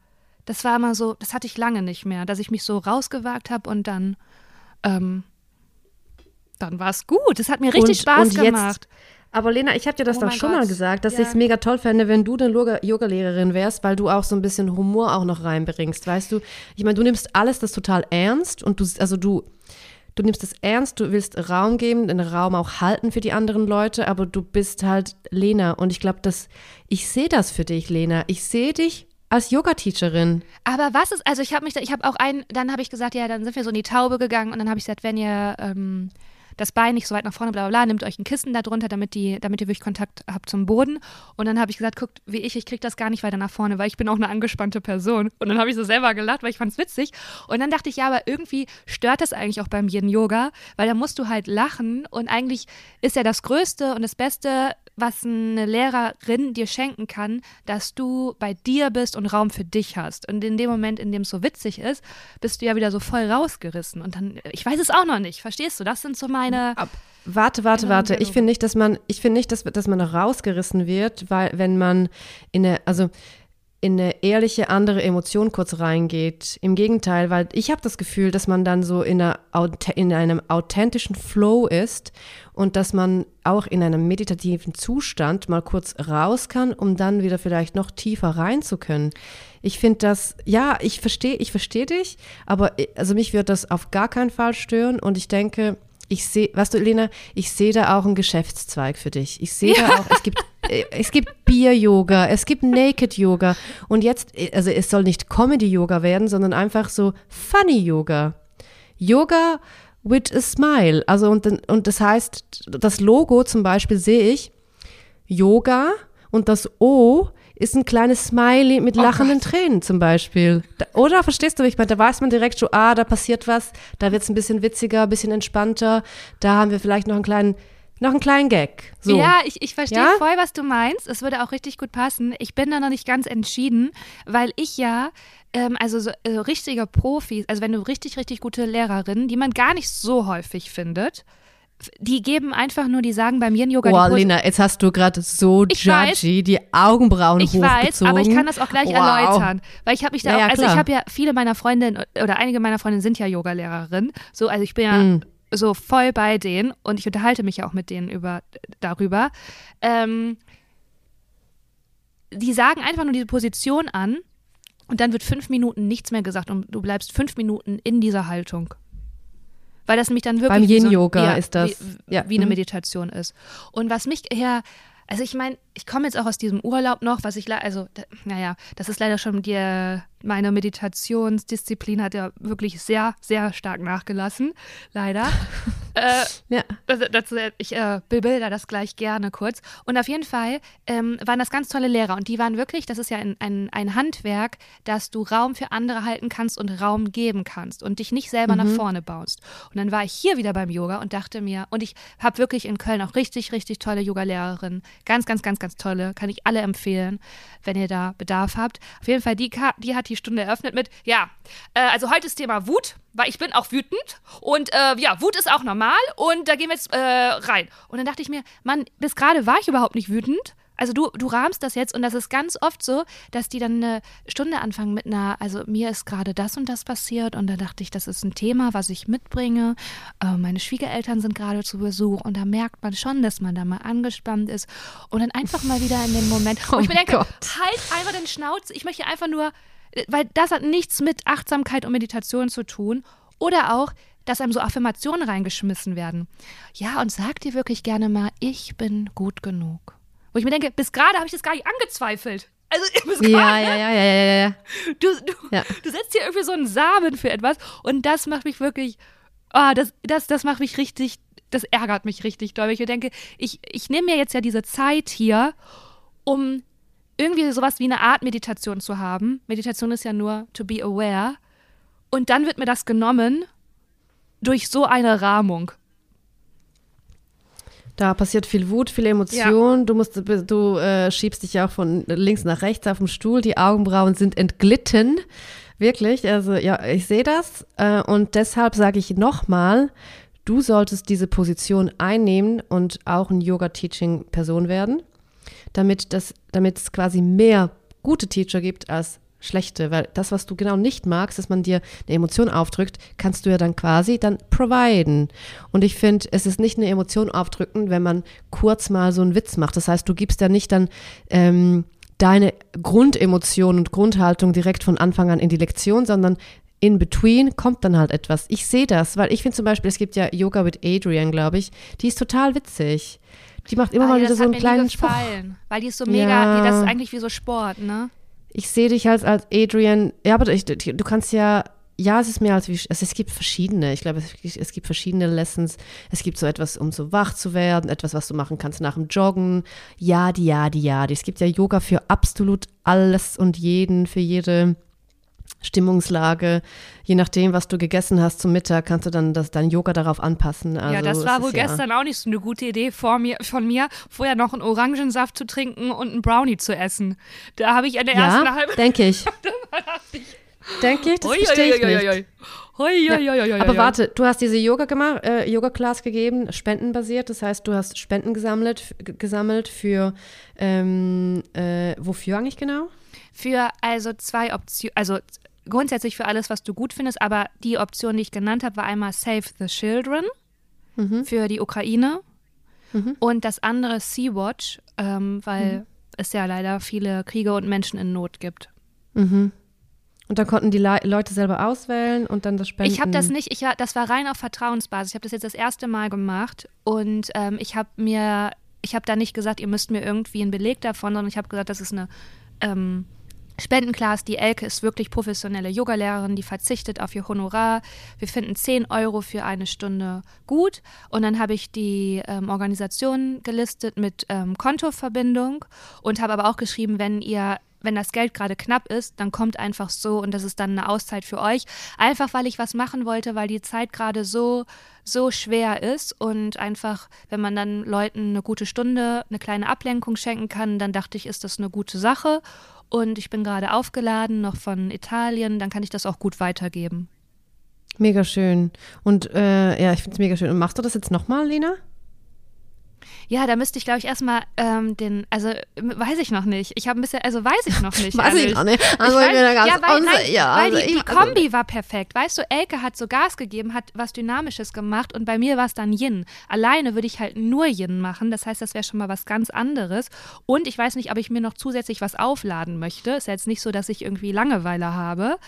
S2: das war immer so, das hatte ich lange nicht mehr, dass ich mich so rausgewagt habe und dann, ähm, dann war es gut. Es hat mir richtig und, Spaß und gemacht.
S1: aber Lena, ich habe dir das oh doch schon Gott. mal gesagt, dass ja. ich es mega toll fände, wenn du eine Yoga-Lehrerin wärst, weil du auch so ein bisschen Humor auch noch reinbringst, weißt du? Ich meine, du nimmst alles das total ernst und du, also du, du nimmst es ernst, du willst Raum geben, den Raum auch halten für die anderen Leute, aber du bist halt Lena und ich glaube, dass ich sehe das für dich, Lena. Ich sehe dich als Yoga-Teacherin.
S2: Aber was ist, also ich habe mich, da, ich habe auch einen, dann habe ich gesagt, ja, dann sind wir so in die Taube gegangen und dann habe ich gesagt, wenn ihr ähm, das Bein nicht so weit nach vorne, bla bla bla, nehmt euch ein Kissen da drunter, damit, die, damit ihr wirklich Kontakt habt zum Boden. Und dann habe ich gesagt, guckt, wie ich, ich kriege das gar nicht weiter nach vorne, weil ich bin auch eine angespannte Person. Und dann habe ich so selber gelacht, weil ich fand es witzig. Und dann dachte ich, ja, aber irgendwie stört das eigentlich auch beim Yin Yoga, weil da musst du halt lachen und eigentlich ist ja das Größte und das Beste, was eine Lehrerin dir schenken kann, dass du bei dir bist und Raum für dich hast. Und in dem Moment, in dem es so witzig ist, bist du ja wieder so voll rausgerissen. Und dann, ich weiß es auch noch nicht, verstehst du? Das sind so meine. Ab,
S1: warte, warte, warte. Ich finde nicht, dass man, ich finde nicht, dass, dass man rausgerissen wird, weil wenn man in der, also in eine ehrliche andere Emotion kurz reingeht. Im Gegenteil, weil ich habe das Gefühl, dass man dann so in, einer, in einem authentischen Flow ist und dass man auch in einem meditativen Zustand mal kurz raus kann, um dann wieder vielleicht noch tiefer rein zu können. Ich finde das, ja, ich verstehe, ich verstehe dich, aber also mich wird das auf gar keinen Fall stören und ich denke, ich sehe, weißt du, Lena, ich sehe da auch einen Geschäftszweig für dich. Ich sehe ja. da auch, es gibt, äh, es gibt Bier-Yoga, es gibt Naked-Yoga und jetzt, äh, also es soll nicht Comedy-Yoga werden, sondern einfach so Funny-Yoga. Yoga with a smile. Also und, und das heißt, das Logo zum Beispiel sehe ich Yoga und das O ist ein kleines Smiley mit oh lachenden Gott. Tränen zum Beispiel. Da, oder verstehst du, wie ich meine? Da weiß man direkt schon, ah, da passiert was, da wird es ein bisschen witziger, ein bisschen entspannter, da haben wir vielleicht noch einen kleinen noch einen kleinen Gag. So.
S2: Ja, ich, ich verstehe ja? voll, was du meinst. Es würde auch richtig gut passen. Ich bin da noch nicht ganz entschieden, weil ich ja, ähm, also so, so richtige Profis, also wenn du richtig, richtig gute Lehrerinnen, die man gar nicht so häufig findet, die geben einfach nur, die sagen beim Yin Yoga.
S1: Boah, Lena, jetzt hast du gerade so ich judgy weiß, die Augenbrauen ich hochgezogen. Ich weiß,
S2: aber ich kann das auch gleich wow. erläutern, weil ich habe mich da ja, auch, also klar. ich habe ja viele meiner Freundinnen oder einige meiner Freundinnen sind ja Yogalehrerinnen, so also ich bin ja mm. so voll bei denen und ich unterhalte mich ja auch mit denen über darüber. Ähm, die sagen einfach nur diese Position an und dann wird fünf Minuten nichts mehr gesagt und du bleibst fünf Minuten in dieser Haltung weil das nämlich dann wirklich
S1: beim Yin Yoga so, ja, ist das
S2: wie, ja. wie eine mhm. Meditation ist. Und was mich eher also ich meine, ich komme jetzt auch aus diesem Urlaub noch, was ich, also, naja, das ist leider schon die, meine Meditationsdisziplin hat ja wirklich sehr, sehr stark nachgelassen, leider. äh, ja. Also, dazu, ich äh, bebilder das gleich gerne kurz. Und auf jeden Fall ähm, waren das ganz tolle Lehrer und die waren wirklich, das ist ja ein, ein, ein, Handwerk, dass du Raum für andere halten kannst und Raum geben kannst und dich nicht selber mhm. nach vorne baust. Und dann war ich hier wieder beim Yoga und dachte mir, und ich habe wirklich in Köln auch richtig, richtig tolle Yoga-Lehrerinnen. Ganz, ganz, ganz, ganz tolle. Kann ich alle empfehlen, wenn ihr da Bedarf habt. Auf jeden Fall, die, die hat die Stunde eröffnet mit, ja, äh, also heute ist Thema Wut, weil ich bin auch wütend und äh, ja, Wut ist auch normal und da gehen wir jetzt äh, rein. Und dann dachte ich mir, Mann, bis gerade war ich überhaupt nicht wütend. Also du, du rahmst das jetzt und das ist ganz oft so, dass die dann eine Stunde anfangen mit einer, also mir ist gerade das und das passiert und da dachte ich, das ist ein Thema, was ich mitbringe. Äh, meine Schwiegereltern sind gerade zu Besuch und da merkt man schon, dass man da mal angespannt ist und dann einfach mal wieder in den Moment, wo oh ich mir denke, Gott. halt einfach den Schnauz, ich möchte einfach nur, weil das hat nichts mit Achtsamkeit und Meditation zu tun oder auch, dass einem so Affirmationen reingeschmissen werden. Ja, und sag dir wirklich gerne mal, ich bin gut genug. Wo ich mir denke, bis gerade habe ich das gar nicht angezweifelt. Also bis gerade.
S1: Ja, ja, ja, ja, ja, ja.
S2: Du, du, ja. du setzt hier irgendwie so einen Samen für etwas und das macht mich wirklich, oh, das, das, das macht mich richtig, das ärgert mich richtig doll. Weil ich mir denke, ich, ich nehme mir jetzt ja diese Zeit hier, um irgendwie sowas wie eine Art Meditation zu haben. Meditation ist ja nur to be aware. Und dann wird mir das genommen durch so eine Rahmung.
S1: Da passiert viel Wut, viel Emotion. Ja. Du musst, du äh, schiebst dich ja auch von links nach rechts auf dem Stuhl. Die Augenbrauen sind entglitten. Wirklich. Also ja, ich sehe das. Äh, und deshalb sage ich nochmal, du solltest diese Position einnehmen und auch ein Yoga-Teaching-Person werden, damit das, damit es quasi mehr gute Teacher gibt als schlechte, weil das, was du genau nicht magst, dass man dir eine Emotion aufdrückt, kannst du ja dann quasi dann providen. Und ich finde, es ist nicht eine Emotion aufdrücken, wenn man kurz mal so einen Witz macht. Das heißt, du gibst ja nicht dann ähm, deine Grundemotion und Grundhaltung direkt von Anfang an in die Lektion, sondern in between kommt dann halt etwas. Ich sehe das, weil ich finde zum Beispiel, es gibt ja Yoga with Adrian, glaube ich, die ist total witzig. Die macht immer ah, mal wieder so einen kleinen Spruch.
S2: Weil die ist so mega, ja. die, das ist eigentlich wie so Sport, ne?
S1: ich sehe dich als, als Adrian, ja, aber ich, du kannst ja, ja, es ist mehr als wie, also es gibt verschiedene, ich glaube, es, es, gibt verschiedene Lessons. Es gibt so etwas, um so wach zu werden, etwas, was du machen kannst nach dem Joggen. Ja, die, ja, die, ja. Es gibt ja Yoga für absolut alles und jeden, für jede Stimmungslage. Je nachdem, was du gegessen hast zum Mittag, kannst du dann das, dein Yoga darauf anpassen.
S2: Also ja, das war wohl ja gestern auch nicht so eine gute Idee vor mir, von mir, vorher noch einen Orangensaft zu trinken und einen Brownie zu essen. Da habe ich in der ja, ersten halben
S1: denke ich. denke ich, das verstehe ich nicht. Oi, oi, oi, Aber warte, du hast diese Yoga gemacht, äh, Yoga Class gegeben, spendenbasiert. Das heißt, du hast Spenden gesammelt, gesammelt für ähm, äh, wofür eigentlich genau?
S2: Für also zwei Optionen, also grundsätzlich für alles, was du gut findest, aber die Option, die ich genannt habe, war einmal Save the Children mhm. für die Ukraine mhm. und das andere Sea-Watch, ähm, weil mhm. es ja leider viele Kriege und Menschen in Not gibt.
S1: Mhm. Und dann konnten die Le Leute selber auswählen und dann das Spenden.
S2: Ich habe das nicht, ich war, das war rein auf Vertrauensbasis. Ich habe das jetzt das erste Mal gemacht und ähm, ich habe mir, ich habe da nicht gesagt, ihr müsst mir irgendwie einen Beleg davon, sondern ich habe gesagt, das ist eine ähm, Spendenclass, die Elke ist wirklich professionelle Yogalehrerin, die verzichtet auf ihr Honorar. Wir finden 10 Euro für eine Stunde gut. Und dann habe ich die ähm, Organisation gelistet mit ähm, Kontoverbindung und habe aber auch geschrieben, wenn ihr wenn das Geld gerade knapp ist, dann kommt einfach so und das ist dann eine Auszeit für euch. Einfach weil ich was machen wollte, weil die Zeit gerade so, so schwer ist und einfach, wenn man dann Leuten eine gute Stunde, eine kleine Ablenkung schenken kann, dann dachte ich, ist das eine gute Sache und ich bin gerade aufgeladen, noch von Italien, dann kann ich das auch gut weitergeben.
S1: Mega schön. Und äh, ja, ich finde es mega schön. Und machst du das jetzt nochmal, Lena?
S2: Ja, da müsste ich, glaube ich, erstmal ähm, den, also weiß ich noch nicht. Ich habe ein bisschen, also weiß ich noch nicht.
S1: weiß ehrlich. ich noch nicht. Also ich, ich bin da ganz
S2: ja, weil, nein, ja, weil also die, die Kombi also, war perfekt. Weißt du, Elke hat so Gas gegeben, hat was Dynamisches gemacht und bei mir war es dann Yin. Alleine würde ich halt nur Yin machen. Das heißt, das wäre schon mal was ganz anderes. Und ich weiß nicht, ob ich mir noch zusätzlich was aufladen möchte. Ist ja jetzt nicht so, dass ich irgendwie Langeweile habe.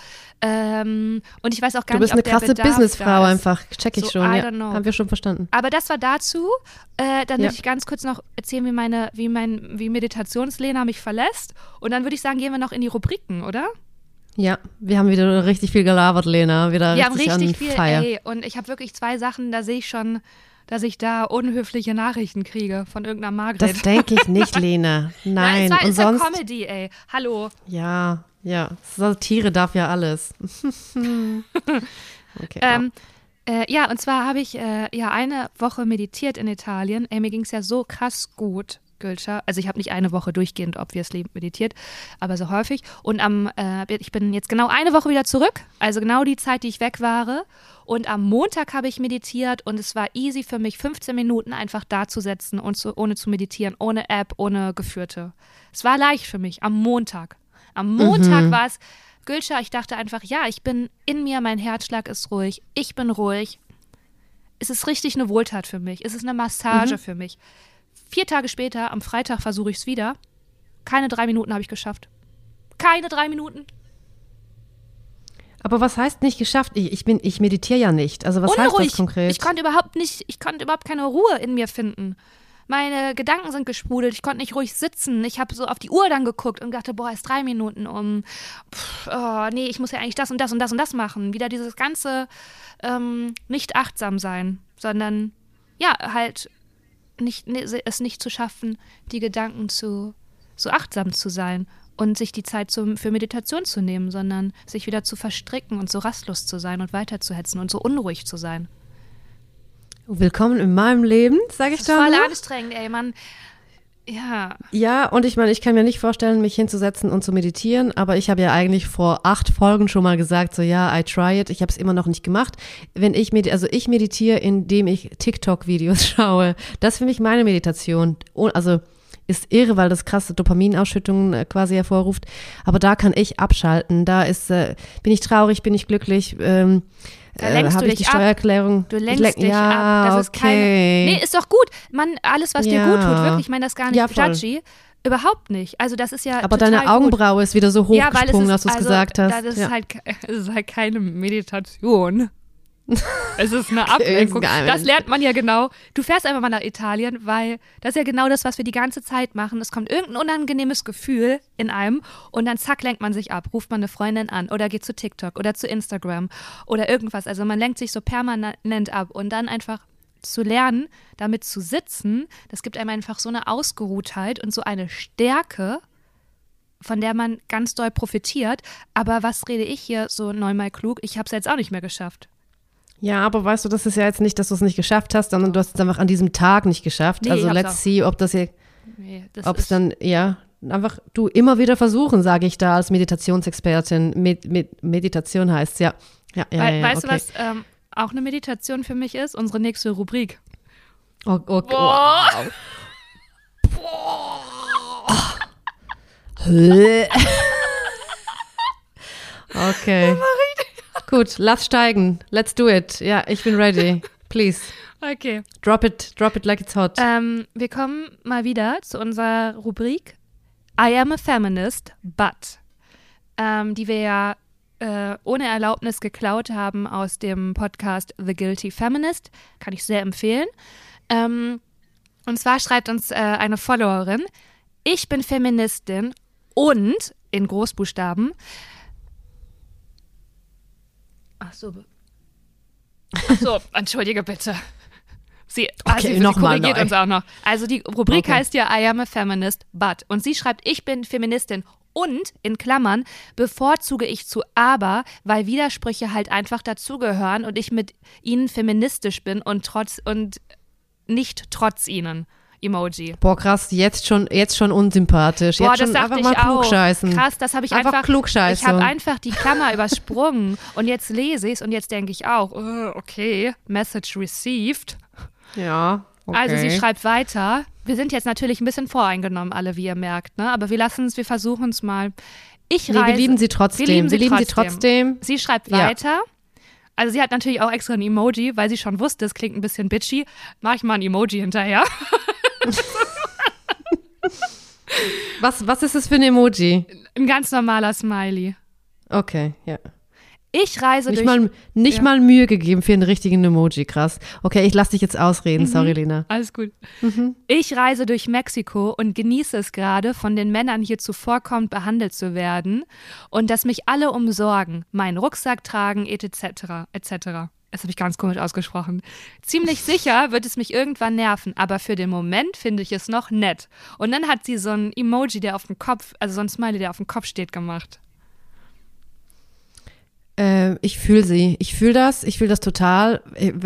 S2: Ähm, und ich weiß auch gar
S1: nicht,
S2: ob
S1: Du bist eine krasse Businessfrau einfach. Check ich so, schon. Ja, haben wir schon verstanden.
S2: Aber das war dazu. Äh, dann ja. würde ich ganz kurz noch erzählen, wie meine, wie mein, wie Meditationslena mich verlässt. Und dann würde ich sagen, gehen wir noch in die Rubriken, oder?
S1: Ja, wir haben wieder richtig viel gelabert, Lena. Wieder
S2: wir richtig haben richtig viel, Feier. ey. Und ich habe wirklich zwei Sachen, da sehe ich schon, dass ich da unhöfliche Nachrichten kriege von irgendeiner Margret.
S1: Das denke ich nicht, Lena. Nein. Nein es
S2: war,
S1: und
S2: ist
S1: sonst,
S2: ja Comedy, ey. Hallo.
S1: Ja, ja. Satire darf ja alles.
S2: okay. Ähm, äh, ja, und zwar habe ich äh, ja eine Woche meditiert in Italien. Ey, mir ging es ja so krass gut. Gülscher. Also ich habe nicht eine Woche durchgehend obviously meditiert, aber so häufig. Und am, äh, ich bin jetzt genau eine Woche wieder zurück, also genau die Zeit, die ich weg war. Und am Montag habe ich meditiert und es war easy für mich, 15 Minuten einfach da zu setzen und zu, ohne zu meditieren, ohne App, ohne geführte. Es war leicht für mich am Montag. Am Montag mhm. war es Gülscha, ich dachte einfach, ja, ich bin in mir, mein Herzschlag ist ruhig, ich bin ruhig. Es ist richtig eine Wohltat für mich. Es ist eine Massage mhm. für mich. Vier Tage später, am Freitag, versuche ich es wieder. Keine drei Minuten habe ich geschafft. Keine drei Minuten.
S1: Aber was heißt nicht geschafft? Ich, ich, bin, ich meditiere ja nicht. Also was Unruhig. heißt das konkret?
S2: Ich konnte überhaupt nicht, ich konnte überhaupt keine Ruhe in mir finden. Meine Gedanken sind gesprudelt, ich konnte nicht ruhig sitzen. Ich habe so auf die Uhr dann geguckt und dachte, boah, ist drei Minuten um. Pff, oh, nee, ich muss ja eigentlich das und das und das und das machen. Wieder dieses ganze ähm, nicht achtsam sein, sondern ja, halt nicht, ne, es nicht zu schaffen, die Gedanken zu so achtsam zu sein und sich die Zeit zum, für Meditation zu nehmen, sondern sich wieder zu verstricken und so rastlos zu sein und weiterzuhetzen und so unruhig zu sein.
S1: Willkommen in meinem Leben, sage ich da.
S2: Voll anstrengend, ey, man. Ja.
S1: Ja, und ich meine, ich kann mir nicht vorstellen, mich hinzusetzen und zu meditieren, aber ich habe ja eigentlich vor acht Folgen schon mal gesagt, so ja, I try it. Ich habe es immer noch nicht gemacht. Wenn ich med also ich meditiere, indem ich TikTok-Videos schaue. Das ist für mich meine Meditation. Also ist irre, weil das krasse Dopaminausschüttungen äh, quasi hervorruft. Aber da kann ich abschalten. Da ist, äh, bin ich traurig, bin ich glücklich. Ähm,
S2: da lenkst äh, du dich
S1: die Steuererklärung.
S2: Ab. Du lenkst lenk, dich ja, ab. Das ist okay. keine. Nee, ist doch gut. Man, alles, was ja. dir gut tut, wirklich, ich meine das gar nicht ja, judgy. Überhaupt nicht. Also das ist ja.
S1: Aber deine Augenbraue gut. ist wieder so hochgesprungen, ja, dass du es also, gesagt hast.
S2: Das ist, ja. halt, das ist halt keine Meditation. Es ist eine Ablenkung. Das lernt man ja genau. Du fährst einfach mal nach Italien, weil das ist ja genau das, was wir die ganze Zeit machen. Es kommt irgendein unangenehmes Gefühl in einem und dann zack, lenkt man sich ab, ruft man eine Freundin an oder geht zu TikTok oder zu Instagram oder irgendwas. Also man lenkt sich so permanent ab und dann einfach zu lernen, damit zu sitzen, das gibt einem einfach so eine Ausgeruhtheit und so eine Stärke, von der man ganz doll profitiert. Aber was rede ich hier so neunmal klug? Ich habe es jetzt auch nicht mehr geschafft.
S1: Ja, aber weißt du, das ist ja jetzt nicht, dass du es nicht geschafft hast, sondern du hast es einfach an diesem Tag nicht geschafft. Nee, also let's auch. see, ob das hier, nee, ob es dann, ja, einfach du immer wieder versuchen, sage ich da als Meditationsexpertin. Med, Med, Meditation heißt ja. ja, ja,
S2: We ja weißt okay. du, was ähm, auch eine Meditation für mich ist? Unsere nächste Rubrik.
S1: Oh, oh, Boah. Wow. Boah. okay. Gut, lass steigen. Let's do it. Ja, ich bin ready. Please.
S2: Okay.
S1: Drop it, drop it like it's hot.
S2: Ähm, wir kommen mal wieder zu unserer Rubrik I am a feminist, but, ähm, die wir ja äh, ohne Erlaubnis geklaut haben aus dem Podcast The Guilty Feminist. Kann ich sehr empfehlen. Ähm, und zwar schreibt uns äh, eine Followerin, ich bin Feministin und in Großbuchstaben Ach so. Ach so, entschuldige bitte. Sie,
S1: okay, also, noch sie
S2: korrigiert uns auch noch. Also die Rubrik okay. heißt ja I am a feminist, but. Und sie schreibt, ich bin Feministin und in Klammern bevorzuge ich zu aber, weil Widersprüche halt einfach dazugehören und ich mit ihnen feministisch bin und trotz und nicht trotz ihnen. Emoji.
S1: Boah, krass, jetzt schon, jetzt schon unsympathisch. Boah, jetzt
S2: das
S1: schon einfach
S2: ich
S1: mal klugscheißen.
S2: Krass, das habe ich einfach, einfach klugscheißen. Ich habe einfach die Klammer übersprungen und jetzt lese ich es und jetzt denke ich auch, oh, okay, Message received.
S1: Ja. Okay.
S2: Also sie schreibt weiter. Wir sind jetzt natürlich ein bisschen voreingenommen, alle, wie ihr merkt, ne? Aber wir lassen es, wir versuchen es mal. Ich reise. Nee,
S1: wir lieben sie trotzdem. Wir lieben sie, wir lieben trotzdem. sie trotzdem.
S2: Sie schreibt ja. weiter. Also sie hat natürlich auch extra ein Emoji, weil sie schon wusste, es klingt ein bisschen bitchy. Mach ich mal ein Emoji hinterher.
S1: was, was ist es für ein Emoji?
S2: Ein ganz normaler Smiley.
S1: Okay, ja.
S2: Ich reise
S1: nicht
S2: durch.
S1: Mal, nicht ja. mal Mühe gegeben für einen richtigen Emoji, krass. Okay, ich lasse dich jetzt ausreden, mhm. sorry, Lena.
S2: Alles gut. Mhm. Ich reise durch Mexiko und genieße es gerade, von den Männern hier zuvorkommend behandelt zu werden und dass mich alle umsorgen, meinen Rucksack tragen, etc. etc. Das habe ich ganz komisch ausgesprochen. Ziemlich sicher wird es mich irgendwann nerven, aber für den Moment finde ich es noch nett. Und dann hat sie so ein Emoji, der auf dem Kopf, also so ein Smiley, der auf dem Kopf steht, gemacht.
S1: Äh, ich fühle sie. Ich fühle das. Ich fühle das total.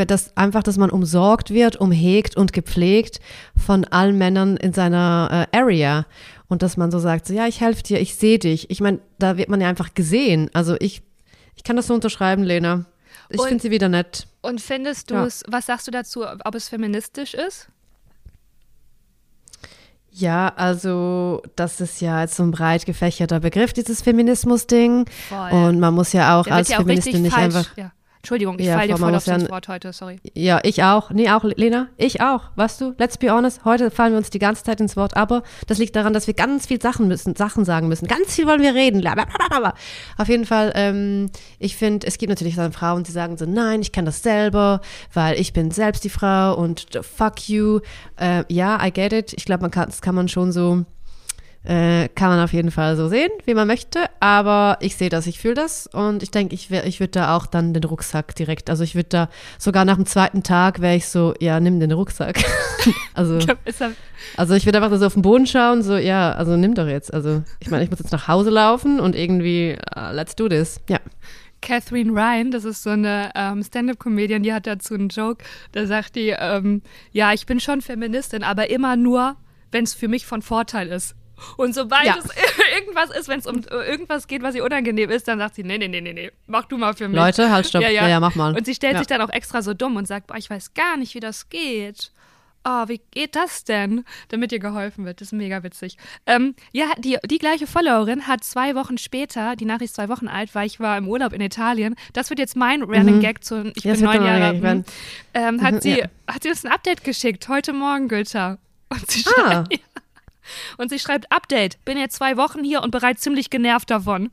S1: Das einfach, dass man umsorgt wird, umhegt und gepflegt von allen Männern in seiner äh, Area. Und dass man so sagt, so, ja, ich helfe dir, ich sehe dich. Ich meine, da wird man ja einfach gesehen. Also ich, ich kann das so unterschreiben, Lena. Ich finde sie wieder nett.
S2: Und findest du es, ja. was sagst du dazu, ob es feministisch ist?
S1: Ja, also das ist ja jetzt so ein breit gefächerter Begriff, dieses Feminismus-Ding. Und man muss ja auch Der als ja auch Feministin nicht falsch, einfach.
S2: Ja. Entschuldigung, ich ja, falle dir voll auf das Wort heute, sorry.
S1: Ja, ich auch. Nee, auch, Lena, ich auch. Weißt du, let's be honest, heute fallen wir uns die ganze Zeit ins Wort, aber das liegt daran, dass wir ganz viel Sachen müssen, Sachen sagen müssen. Ganz viel wollen wir reden. Blablabla. Auf jeden Fall, ähm, ich finde, es gibt natürlich dann Frauen, die sagen so, nein, ich kann das selber, weil ich bin selbst die Frau und fuck you. Äh, ja, I get it. Ich glaube, man kann, das kann man schon so äh, kann man auf jeden Fall so sehen, wie man möchte. Aber ich sehe das, ich fühle das und ich denke, ich, ich würde da auch dann den Rucksack direkt, also ich würde da sogar nach dem zweiten Tag wäre ich so, ja, nimm den Rucksack. also, ich glaub, also ich würde einfach so auf den Boden schauen, so, ja, also nimm doch jetzt. Also ich meine, ich muss jetzt nach Hause laufen und irgendwie, uh, let's do this. Ja.
S2: Catherine Ryan, das ist so eine ähm, Stand-up-Comedian, die hat dazu einen Joke. Da sagt die, ähm, ja, ich bin schon Feministin, aber immer nur, wenn es für mich von Vorteil ist. Und sobald ja. es irgendwas ist, wenn es um irgendwas geht, was ihr unangenehm ist, dann sagt sie, nee, nee, nee, nee, nee, mach du mal für mich.
S1: Leute, halt, stopp. Ja, ja, ja, ja mach mal.
S2: Und sie stellt sich dann auch extra so dumm und sagt, boah, ich weiß gar nicht, wie das geht. Oh, wie geht das denn? Damit ihr geholfen wird. Das ist mega witzig. Ähm, ja, die, die gleiche Followerin hat zwei Wochen später, die Nachricht ist zwei Wochen alt, weil ich war im Urlaub in Italien. Das wird jetzt mein Running mhm. Gag zu Ich bin neun Jahre alt. Ähm, hat, mhm, sie, hat sie uns ein Update geschickt, heute Morgen, Günther. Und sie ah. schreibt, und sie schreibt Update. Bin jetzt zwei Wochen hier und bereits ziemlich genervt davon.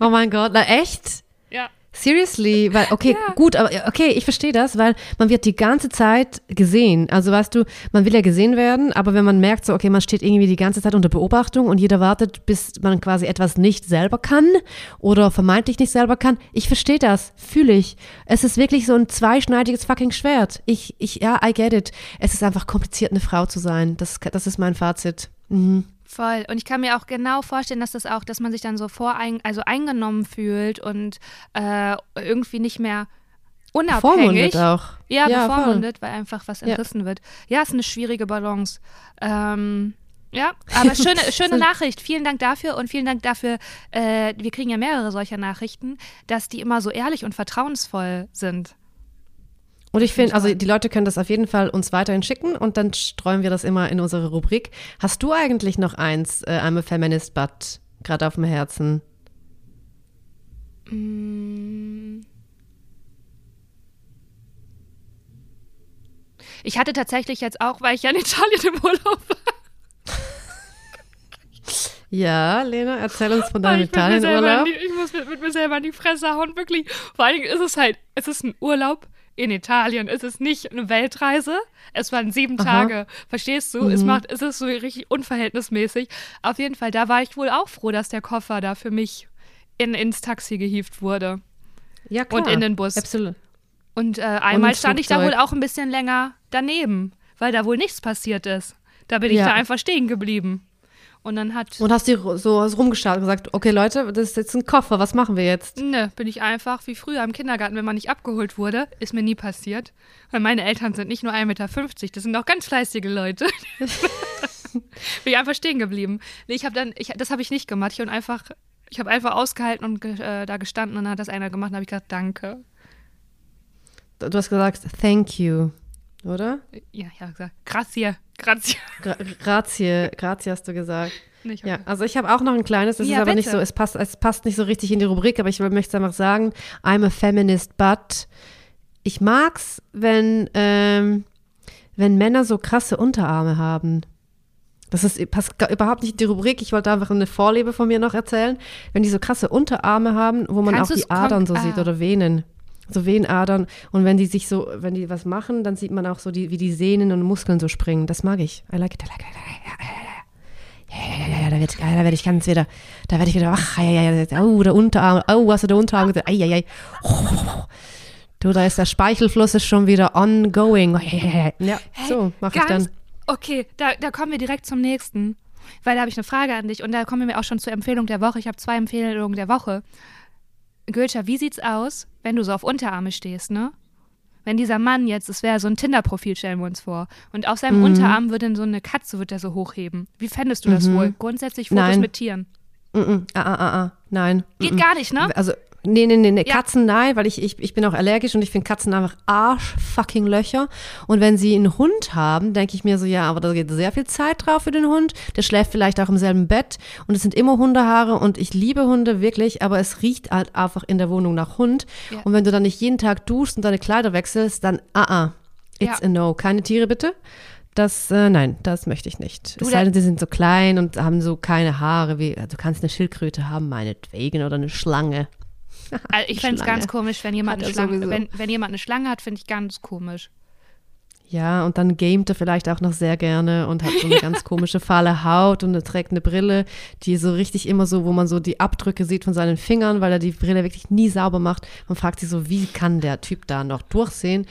S1: Oh mein Gott, na echt?
S2: Ja.
S1: Seriously, weil, okay, ja. gut, aber okay, ich verstehe das, weil man wird die ganze Zeit gesehen. Also weißt du, man will ja gesehen werden, aber wenn man merkt, so, okay, man steht irgendwie die ganze Zeit unter Beobachtung und jeder wartet, bis man quasi etwas nicht selber kann oder vermeintlich nicht selber kann, ich verstehe das, fühle ich. Es ist wirklich so ein zweischneidiges fucking Schwert. Ich, ich, ja, I get it. Es ist einfach kompliziert, eine Frau zu sein. Das, das ist mein Fazit. Mhm.
S2: Voll. Und ich kann mir auch genau vorstellen, dass das auch, dass man sich dann so vorein, also eingenommen fühlt und äh, irgendwie nicht mehr unabhängig.
S1: Vormundet auch.
S2: Ja, ja bevormundet, weil einfach was entrissen ja. wird. Ja, ist eine schwierige Balance. Ähm, ja, aber schöne, schöne Nachricht. Vielen Dank dafür und vielen Dank dafür, äh, wir kriegen ja mehrere solcher Nachrichten, dass die immer so ehrlich und vertrauensvoll sind.
S1: Und ich finde, also die Leute können das auf jeden Fall uns weiterhin schicken und dann streuen wir das immer in unsere Rubrik. Hast du eigentlich noch eins, äh, I'm a Feminist, but gerade auf dem Herzen?
S2: Mm. Ich hatte tatsächlich jetzt auch, weil ich ja in Italien im Urlaub war.
S1: Ja, Lena, erzähl uns von deinem Italienurlaub.
S2: Ich muss mit, mit, mir selber in die Fresse hauen, wirklich. Vor allen Dingen ist es halt, es ist ein Urlaub in Italien. Es ist nicht eine Weltreise. Es waren sieben Aha. Tage. Verstehst du? Mhm. Es macht, es ist so richtig unverhältnismäßig. Auf jeden Fall, da war ich wohl auch froh, dass der Koffer da für mich in, ins Taxi gehievt wurde.
S1: Ja, klar.
S2: Und in den Bus.
S1: Absolut.
S2: Und äh, einmal Und stand ich da wohl auch ein bisschen länger daneben, weil da wohl nichts passiert ist. Da bin ich ja. da einfach stehen geblieben. Und dann hat.
S1: Und hast du so rumgeschaut und gesagt, okay Leute, das ist jetzt ein Koffer, was machen wir jetzt?
S2: Ne, bin ich einfach wie früher im Kindergarten, wenn man nicht abgeholt wurde, ist mir nie passiert. Weil meine Eltern sind nicht nur 1,50 Meter, das sind auch ganz fleißige Leute. bin ich einfach stehen geblieben. Nee, ich habe dann, ich, das habe ich nicht gemacht. Ich habe einfach, ich habe einfach ausgehalten und äh, da gestanden und dann hat das einer gemacht und habe ich gesagt, danke.
S1: Du hast gesagt, thank you, oder?
S2: Ja, ich habe gesagt, grazie. Grazie.
S1: Gra grazie, grazie hast du gesagt. Nicht, ja, also ich habe auch noch ein kleines, das ja, ist aber bitte. nicht so, es passt, es passt nicht so richtig in die Rubrik, aber ich möchte es einfach sagen, I'm a feminist, but ich mag's, wenn, ähm, wenn Männer so krasse Unterarme haben. Das ist, passt überhaupt nicht in die Rubrik. Ich wollte einfach eine Vorliebe von mir noch erzählen. Wenn die so krasse Unterarme haben, wo man Kannst auch die Adern so ah. sieht oder Venen so Venenadern. Und wenn die sich so, wenn die was machen, dann sieht man auch so, die, wie die Sehnen und Muskeln so springen. Das mag ich. I like it, I like it. Ja, ja, ja, ja, da werde ich, da werd ich ganz wieder, da werde ich wieder wach. Ja, ja, ja, oh, der Unterarm, oh, hast du der Unterarm gesagt? Ei, ei, ei. Du, da ist der Speichelfluss ist schon wieder ongoing. Ja, so mache ich dann.
S2: Okay, da, da kommen wir direkt zum nächsten. Weil da habe ich eine Frage an dich und da kommen wir auch schon zur Empfehlung der Woche. Ich habe zwei Empfehlungen der Woche. Gülscha, wie sieht's aus, wenn du so auf Unterarme stehst, ne? Wenn dieser Mann jetzt, es wäre so ein Tinder-Profil, stellen wir uns vor, und auf seinem mhm. Unterarm würde so eine Katze, wird er so hochheben. Wie fändest du das mhm. wohl? Grundsätzlich Fotos
S1: Nein.
S2: mit Tieren.
S1: Mhm. Ah, ah, ah, ah. Nein.
S2: Geht gar nicht, ne?
S1: Also Nee, nee, nee, nee. Ja. Katzen nein, weil ich, ich, ich bin auch allergisch und ich finde Katzen einfach arsch-fucking Löcher. Und wenn sie einen Hund haben, denke ich mir so, ja, aber da geht sehr viel Zeit drauf für den Hund. Der schläft vielleicht auch im selben Bett und es sind immer Hundehaare und ich liebe Hunde wirklich, aber es riecht halt einfach in der Wohnung nach Hund. Ja. Und wenn du dann nicht jeden Tag duschst und deine Kleider wechselst, dann, ah, ah, it's ja. a no. Keine Tiere bitte. Das, äh, nein, das möchte ich nicht. Du, es sei denn, sie sind so klein und haben so keine Haare, wie, du kannst eine Schildkröte haben, meinetwegen, oder eine Schlange.
S2: Also ich fände es ganz komisch, wenn jemand, eine Schlange, wenn, wenn jemand eine Schlange hat, finde ich ganz komisch.
S1: Ja, und dann gamet er vielleicht auch noch sehr gerne und hat so eine ganz komische fahle Haut und er trägt eine Brille, die so richtig immer so, wo man so die Abdrücke sieht von seinen Fingern, weil er die Brille wirklich nie sauber macht. Man fragt sich so, wie kann der Typ da noch durchsehen?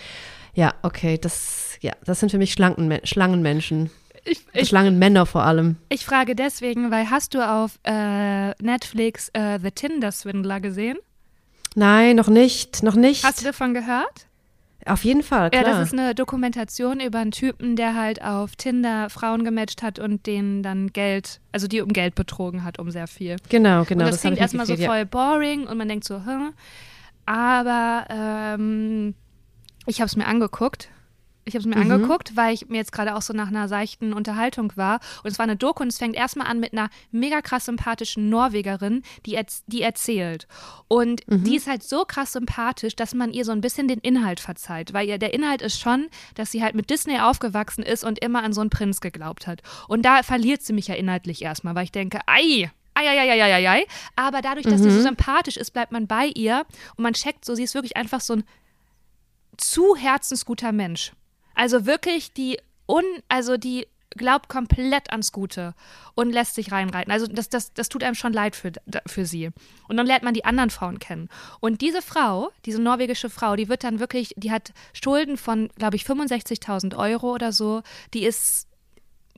S1: Ja, okay, das, ja, das sind für mich Schlanken, Schlangenmenschen. Ich, ich, Schlangenmänner vor allem.
S2: Ich frage deswegen, weil hast du auf äh, Netflix äh, The Tinder Swindler gesehen?
S1: Nein, noch nicht, noch nicht.
S2: Hast du davon gehört?
S1: Auf jeden Fall, klar.
S2: Ja, das ist eine Dokumentation über einen Typen, der halt auf Tinder Frauen gematcht hat und denen dann Geld, also die um Geld betrogen hat, um sehr viel.
S1: Genau, genau.
S2: Und das, das klingt erstmal so voll boring und man denkt so, hm. Aber ähm, ich habe es mir angeguckt ich habe es mir mhm. angeguckt, weil ich mir jetzt gerade auch so nach einer seichten Unterhaltung war. Und es war eine Doku und es fängt erstmal an mit einer mega krass sympathischen Norwegerin, die, erz die erzählt. Und mhm. die ist halt so krass sympathisch, dass man ihr so ein bisschen den Inhalt verzeiht. Weil ihr der Inhalt ist schon, dass sie halt mit Disney aufgewachsen ist und immer an so einen Prinz geglaubt hat. Und da verliert sie mich ja inhaltlich erstmal, weil ich denke, ei, ai, aber dadurch, dass mhm. sie so sympathisch ist, bleibt man bei ihr und man checkt so, sie ist wirklich einfach so ein zu herzensguter Mensch. Also wirklich die un, also die glaubt komplett ans Gute und lässt sich reinreiten. Also das, das, das tut einem schon leid für, für sie. Und dann lernt man die anderen Frauen kennen. Und diese Frau, diese norwegische Frau, die wird dann wirklich, die hat Schulden von, glaube ich, 65.000 Euro oder so. Die ist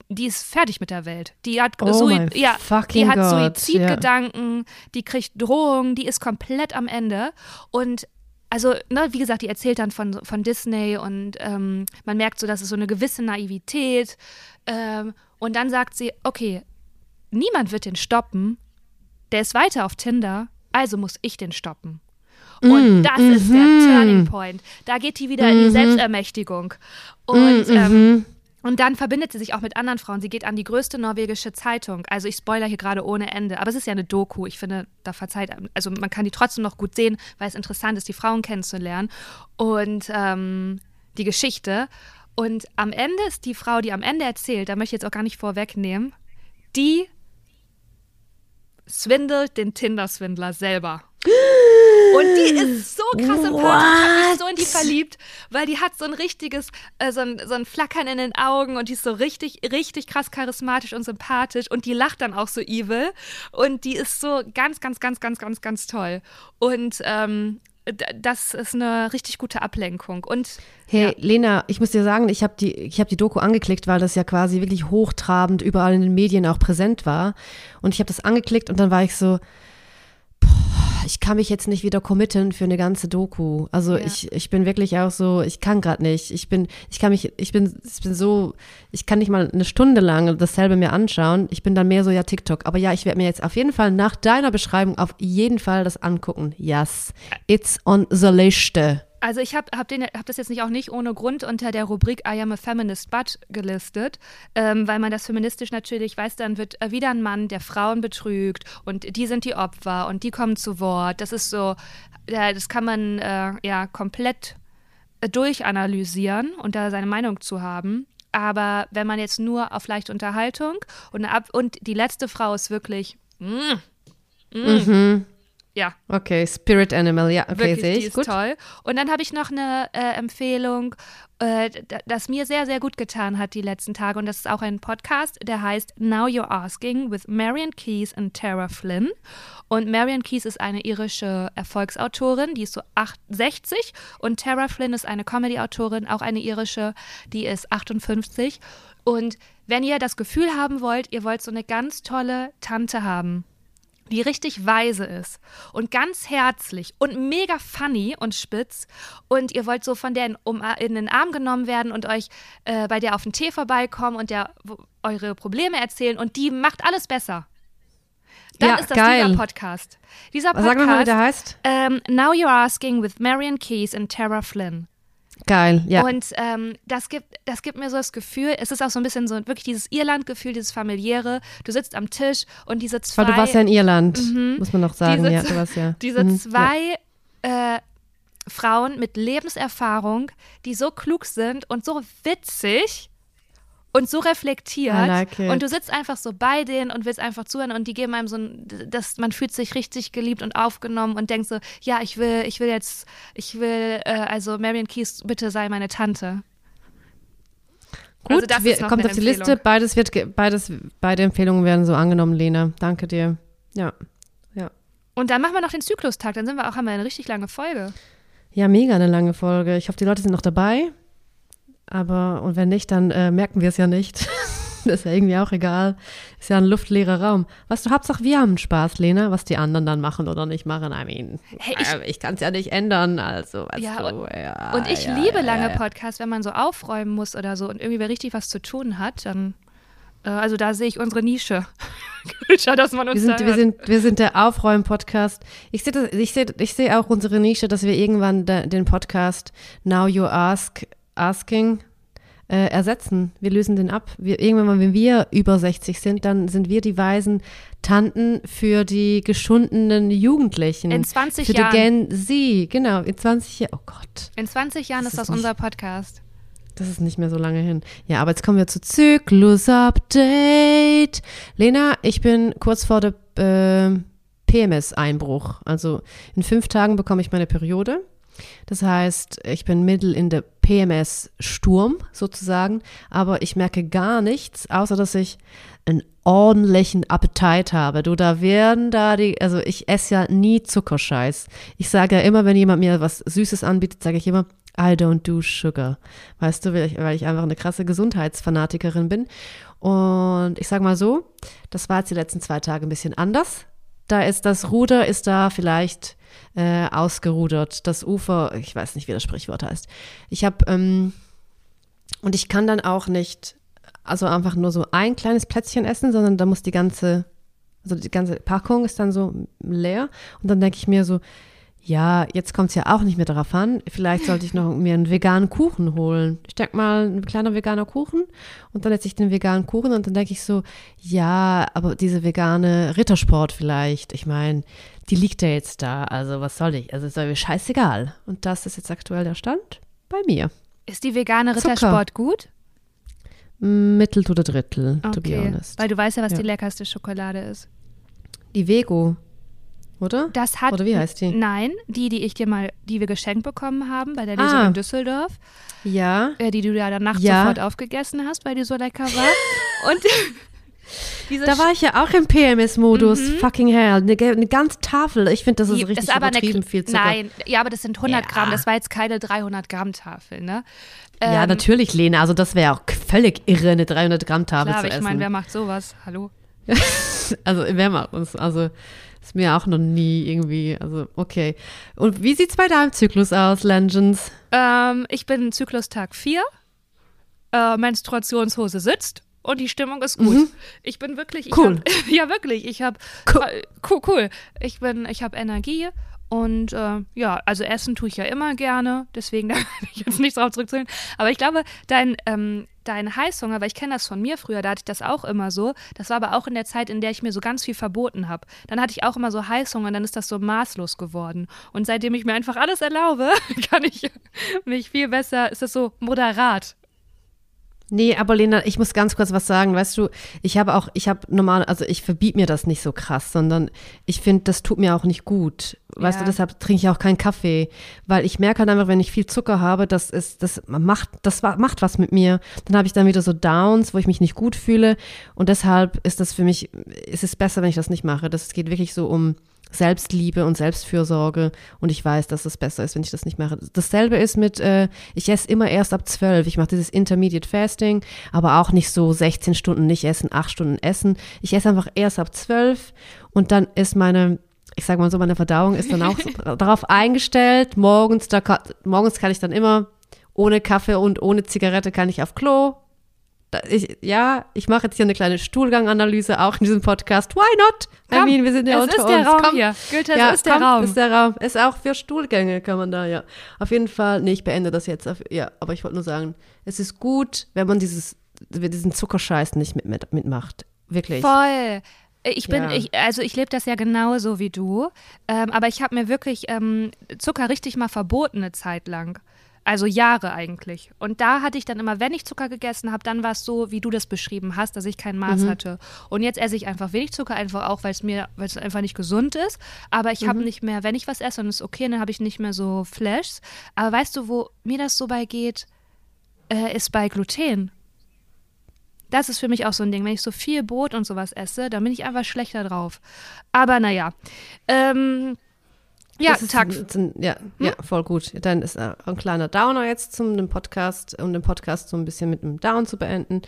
S2: die ist fertig mit der Welt. Die hat,
S1: oh Sui ja, die hat
S2: Suizidgedanken, ja. die kriegt Drohungen, die ist komplett am Ende. Und also, ne, wie gesagt, die erzählt dann von, von Disney und ähm, man merkt so, dass es so eine gewisse Naivität. Ähm, und dann sagt sie, okay, niemand wird den stoppen, der ist weiter auf Tinder, also muss ich den stoppen. Und mm, das mm ist der mhm. Turning Point. Da geht die wieder mm in die mhm. Selbstermächtigung. Und mm ähm, und dann verbindet sie sich auch mit anderen Frauen. Sie geht an die größte norwegische Zeitung. Also ich spoiler hier gerade ohne Ende. Aber es ist ja eine Doku. Ich finde, da verzeiht, also man kann die trotzdem noch gut sehen, weil es interessant ist, die Frauen kennenzulernen. Und ähm, die Geschichte. Und am Ende ist die Frau, die am Ende erzählt, da möchte ich jetzt auch gar nicht vorwegnehmen, die swindelt den Tinder-Swindler selber. Und die ist so krass sympathisch. Ich mich so in die verliebt, weil die hat so ein richtiges, äh, so, ein, so ein Flackern in den Augen und die ist so richtig, richtig krass charismatisch und sympathisch und die lacht dann auch so evil und die ist so ganz, ganz, ganz, ganz, ganz, ganz toll. Und ähm, das ist eine richtig gute Ablenkung. Und
S1: hey, ja. Lena, ich muss dir sagen, ich habe die, ich die Doku angeklickt, weil das ja quasi wirklich hochtrabend überall in den Medien auch präsent war. Und ich habe das angeklickt und dann war ich so, ich kann mich jetzt nicht wieder committen für eine ganze Doku. Also ja. ich, ich bin wirklich auch so, ich kann gerade nicht. Ich bin, ich kann mich, ich bin, ich bin so, ich kann nicht mal eine Stunde lang dasselbe mir anschauen. Ich bin dann mehr so, ja, TikTok. Aber ja, ich werde mir jetzt auf jeden Fall nach deiner Beschreibung auf jeden Fall das angucken. Yes, it's on the Liste.
S2: Also ich habe hab hab das jetzt nicht auch nicht ohne Grund unter der Rubrik I am a feminist but gelistet, ähm, weil man das feministisch natürlich weiß, dann wird äh, wieder ein Mann, der Frauen betrügt und die sind die Opfer und die kommen zu Wort. Das ist so, das kann man äh, ja komplett äh, durchanalysieren und da seine Meinung zu haben. Aber wenn man jetzt nur auf leichte Unterhaltung und, ab und die letzte Frau ist wirklich mm,
S1: mm, mhm.
S2: Ja.
S1: Okay, Spirit Animal, ja, okay, sehe ich.
S2: Die ist gut. toll. Und dann habe ich noch eine äh, Empfehlung, äh, das mir sehr, sehr gut getan hat die letzten Tage. Und das ist auch ein Podcast, der heißt Now You're Asking with Marion Keys und Tara Flynn. Und Marion Keys ist eine irische Erfolgsautorin, die ist so 68. Und Tara Flynn ist eine Comedy-Autorin, auch eine irische, die ist 58. Und wenn ihr das Gefühl haben wollt, ihr wollt so eine ganz tolle Tante haben, die richtig weise ist und ganz herzlich und mega funny und spitz und ihr wollt so von der in, um, in den Arm genommen werden und euch äh, bei der auf den Tee vorbeikommen und der eure Probleme erzählen und die macht alles besser. Dann ja, ist das geil. dieser Podcast. Dieser Podcast.
S1: Sag mal, wie der heißt.
S2: Ähm, Now You're Asking with Marion Keys and Tara Flynn.
S1: Geil, ja.
S2: Und ähm, das, gibt, das gibt mir so das Gefühl, es ist auch so ein bisschen so wirklich dieses Irland-Gefühl, dieses familiäre. Du sitzt am Tisch und diese zwei.
S1: Weil du warst ja in Irland, mhm, muss man noch sagen. Diese, ja, du warst ja.
S2: diese mhm, zwei ja. Äh, Frauen mit Lebenserfahrung, die so klug sind und so witzig und so reflektiert. Like und du sitzt einfach so bei denen und willst einfach zuhören und die geben einem so ein, das, man fühlt sich richtig geliebt und aufgenommen und denkt so, ja, ich will, ich will jetzt, ich will, äh, also Marion Keys, bitte sei meine Tante.
S1: Gut, also wir, kommt auf die Liste. Beides wird, beides, beide Empfehlungen werden so angenommen, Lena. Danke dir. Ja, ja.
S2: Und dann machen wir noch den Zyklustag. Dann sind wir auch, haben wir eine richtig lange Folge.
S1: Ja, mega eine lange Folge. Ich hoffe, die Leute sind noch dabei. Aber, und wenn nicht, dann äh, merken wir es ja nicht. das ist ja irgendwie auch egal. Ist ja ein luftleerer Raum. Was du, Hauptsache wir haben Spaß, Lena, was die anderen dann machen oder nicht machen. I mean, hey, ich, äh, ich kann es ja nicht ändern, also.
S2: Ja, du, und, ja, und ich ja, liebe lange Podcasts, wenn man so aufräumen muss oder so und irgendwie richtig was zu tun hat, dann äh, also da sehe ich unsere Nische.
S1: dass man uns wir sind, wir sind, wir sind der Aufräumen-Podcast. Ich sehe ich seh, ich seh auch unsere Nische, dass wir irgendwann da, den Podcast Now You Ask Asking äh, ersetzen. Wir lösen den ab. Wir, irgendwann, wenn wir über 60 sind, dann sind wir die weisen Tanten für die geschundenen Jugendlichen.
S2: In 20
S1: für
S2: Jahren.
S1: Für die Gen Z, genau. In 20 Jahren. Oh Gott.
S2: In 20 Jahren das ist das nicht, unser Podcast.
S1: Das ist nicht mehr so lange hin. Ja, aber jetzt kommen wir zu Zyklus-Update. Lena, ich bin kurz vor der äh, PMS-Einbruch. Also in fünf Tagen bekomme ich meine Periode. Das heißt, ich bin mittel in der PMS-Sturm sozusagen, aber ich merke gar nichts, außer dass ich einen ordentlichen Appetit habe. Du, da werden da die, also ich esse ja nie Zuckerscheiß. Ich sage ja immer, wenn jemand mir was Süßes anbietet, sage ich immer, I don't do sugar. Weißt du, weil ich, weil ich einfach eine krasse Gesundheitsfanatikerin bin. Und ich sage mal so, das war jetzt die letzten zwei Tage ein bisschen anders. Da ist das Ruder, ist da vielleicht äh, ausgerudert. Das Ufer, ich weiß nicht, wie das Sprichwort heißt. Ich habe, ähm, und ich kann dann auch nicht, also einfach nur so ein kleines Plätzchen essen, sondern da muss die ganze, also die ganze Packung ist dann so leer. Und dann denke ich mir so, ja, jetzt kommt es ja auch nicht mehr darauf an. Vielleicht sollte ich noch mir einen veganen Kuchen holen. Ich denke mal, ein kleiner veganer Kuchen und dann esse ich den veganen Kuchen und dann denke ich so, ja, aber diese vegane Rittersport vielleicht. Ich meine, die liegt ja jetzt da. Also was soll ich? Also ist mir scheißegal. Und das ist jetzt aktuell der Stand bei mir.
S2: Ist die vegane Rittersport Zucker. gut?
S1: Mittel oder Drittel, okay. to be honest.
S2: Weil du weißt ja, was ja. die leckerste Schokolade ist.
S1: Die Vego. Oder?
S2: Das hat,
S1: Oder wie heißt die?
S2: Nein, die, die ich dir mal, die wir geschenkt bekommen haben bei der Lesung ah. in Düsseldorf.
S1: Ja.
S2: Äh, die du ja danach ja. sofort aufgegessen hast, weil die so lecker war. Und
S1: da war ich ja auch im PMS-Modus. Mhm. Fucking hell. Eine, eine ganze Tafel. Ich finde, das ist richtig das ist übertrieben eine, viel Zucker.
S2: Nein, ja, aber das sind 100 ja. Gramm. Das war jetzt keine 300 Gramm Tafel, ne?
S1: ja, ähm, natürlich, Lena. Also das wäre auch völlig irre, eine 300 Gramm Tafel klar, zu essen.
S2: ich meine, wer macht sowas? Hallo?
S1: also wer macht uns? Also ist mir auch noch nie irgendwie, also okay. Und wie sieht es bei deinem Zyklus aus, Legends?
S2: Ähm, ich bin Zyklustag 4. Äh, Menstruationshose sitzt und die Stimmung ist gut. Mhm. Ich bin wirklich,
S1: cool.
S2: Hab, ja wirklich, ich habe cool. cool, cool. Ich bin, ich habe Energie und äh, ja, also essen tue ich ja immer gerne, deswegen da kann ich jetzt nicht drauf zurückzählen. Aber ich glaube, dein, ähm, dein Heißhunger, weil ich kenne das von mir früher, da hatte ich das auch immer so. Das war aber auch in der Zeit, in der ich mir so ganz viel verboten habe. Dann hatte ich auch immer so Heißhunger, dann ist das so maßlos geworden. Und seitdem ich mir einfach alles erlaube, kann ich mich viel besser, ist das so moderat
S1: Nee, aber Lena, ich muss ganz kurz was sagen. Weißt du, ich habe auch, ich habe normal, also ich verbiete mir das nicht so krass, sondern ich finde, das tut mir auch nicht gut. Weißt ja. du, deshalb trinke ich auch keinen Kaffee, weil ich merke halt einfach, wenn ich viel Zucker habe, das ist, das macht, das macht was mit mir. Dann habe ich dann wieder so Downs, wo ich mich nicht gut fühle und deshalb ist das für mich, ist es besser, wenn ich das nicht mache. Das geht wirklich so um Selbstliebe und Selbstfürsorge und ich weiß, dass es besser ist, wenn ich das nicht mache. Dasselbe ist mit, äh, ich esse immer erst ab zwölf. Ich mache dieses Intermediate Fasting, aber auch nicht so 16 Stunden nicht essen, 8 Stunden essen. Ich esse einfach erst ab zwölf und dann ist meine ich sage mal so, meine Verdauung ist dann auch darauf eingestellt. Morgens, da, morgens kann ich dann immer ohne Kaffee und ohne Zigarette kann ich auf Klo ich, ja, ich mache jetzt hier eine kleine Stuhlganganalyse auch in diesem Podcast. Why not?
S2: Komm, I mean, wir sind ja unter uns. Der Raum komm, hier.
S1: Goethe, ja, ist der komm, Raum. ist der Raum. Ist auch für Stuhlgänge kann man da, ja. Auf jeden Fall, nee, ich beende das jetzt. Auf, ja, aber ich wollte nur sagen, es ist gut, wenn man dieses, diesen Zuckerscheiß nicht mit, mit, mitmacht. Wirklich.
S2: Voll. Ich bin, ja. ich, also ich lebe das ja genauso wie du, ähm, aber ich habe mir wirklich ähm, Zucker richtig mal verboten eine Zeit lang. Also Jahre eigentlich. Und da hatte ich dann immer, wenn ich Zucker gegessen habe, dann war es so, wie du das beschrieben hast, dass ich kein Maß mhm. hatte. Und jetzt esse ich einfach wenig Zucker, einfach auch, weil es mir, weil es einfach nicht gesund ist. Aber ich mhm. habe nicht mehr, wenn ich was esse und es ist okay, dann habe ich nicht mehr so Flashs. Aber weißt du, wo mir das so bei geht, äh, ist bei Gluten. Das ist für mich auch so ein Ding. Wenn ich so viel Brot und sowas esse, dann bin ich einfach schlechter drauf. Aber naja. Ähm, ja, Tag.
S1: ja, hm? ja, voll gut. Dann ist ein kleiner Downer jetzt zum dem Podcast, um den Podcast so ein bisschen mit einem Down zu beenden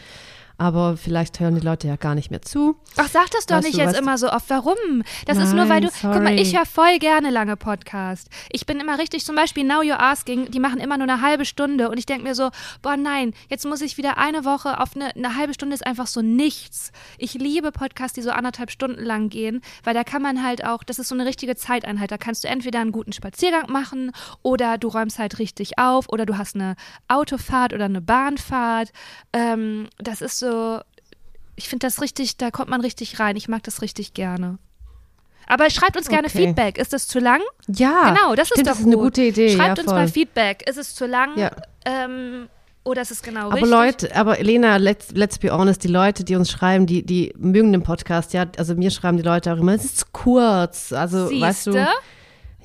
S1: aber vielleicht hören die Leute ja gar nicht mehr zu.
S2: Ach, sag das doch weißt nicht du, jetzt immer so oft. Warum? Das Nein, ist nur, weil du. Sorry. Guck mal, ich höre voll gerne lange Podcast. Ich bin immer richtig, zum Beispiel Now You're Asking, die machen immer nur eine halbe Stunde und ich denke mir so, boah, nein, jetzt muss ich wieder eine Woche auf eine, eine halbe Stunde ist einfach so nichts. Ich liebe Podcasts, die so anderthalb Stunden lang gehen, weil da kann man halt auch, das ist so eine richtige Zeiteinheit. Da kannst du entweder einen guten Spaziergang machen oder du räumst halt richtig auf oder du hast eine Autofahrt oder eine Bahnfahrt. Ähm, das ist so so, ich finde das richtig, da kommt man richtig rein. Ich mag das richtig gerne. Aber schreibt uns gerne okay. Feedback. Ist das zu lang?
S1: Ja.
S2: Genau, das
S1: stimmt,
S2: ist doch
S1: das ist eine gute Idee.
S2: Schreibt
S1: ja,
S2: uns mal Feedback. Ist es zu lang?
S1: Ja.
S2: Ähm, Oder ist es genau
S1: aber
S2: richtig?
S1: Leute, aber Lena, let's, let's be honest, die Leute, die uns schreiben, die, die mögen den Podcast, ja, also mir schreiben die Leute auch immer, es ist zu kurz. Also, Siehste? weißt du.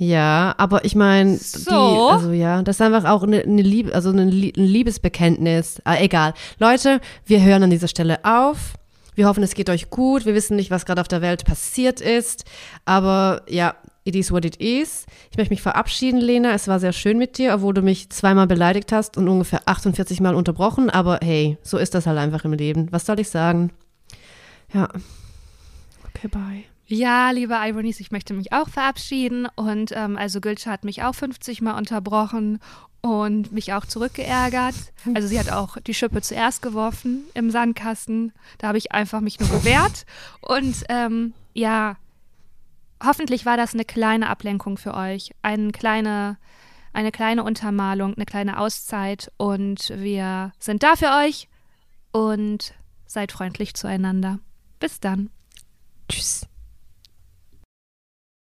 S1: Ja, aber ich meine, so. also ja, das ist einfach auch eine, eine Liebe, also eine, ein Liebesbekenntnis. Ah, egal. Leute, wir hören an dieser Stelle auf. Wir hoffen, es geht euch gut. Wir wissen nicht, was gerade auf der Welt passiert ist. Aber ja, it is what it is. Ich möchte mich verabschieden, Lena. Es war sehr schön mit dir, obwohl du mich zweimal beleidigt hast und ungefähr 48 Mal unterbrochen. Aber hey, so ist das halt einfach im Leben. Was soll ich sagen? Ja. Okay, bye.
S2: Ja, liebe Ironies, ich möchte mich auch verabschieden. Und ähm, also Gülscha hat mich auch 50 Mal unterbrochen und mich auch zurückgeärgert. Also sie hat auch die Schippe zuerst geworfen im Sandkasten. Da habe ich einfach mich nur gewehrt. Und ähm, ja, hoffentlich war das eine kleine Ablenkung für euch. Eine kleine, eine kleine Untermalung, eine kleine Auszeit. Und wir sind da für euch und seid freundlich zueinander. Bis dann.
S1: Tschüss.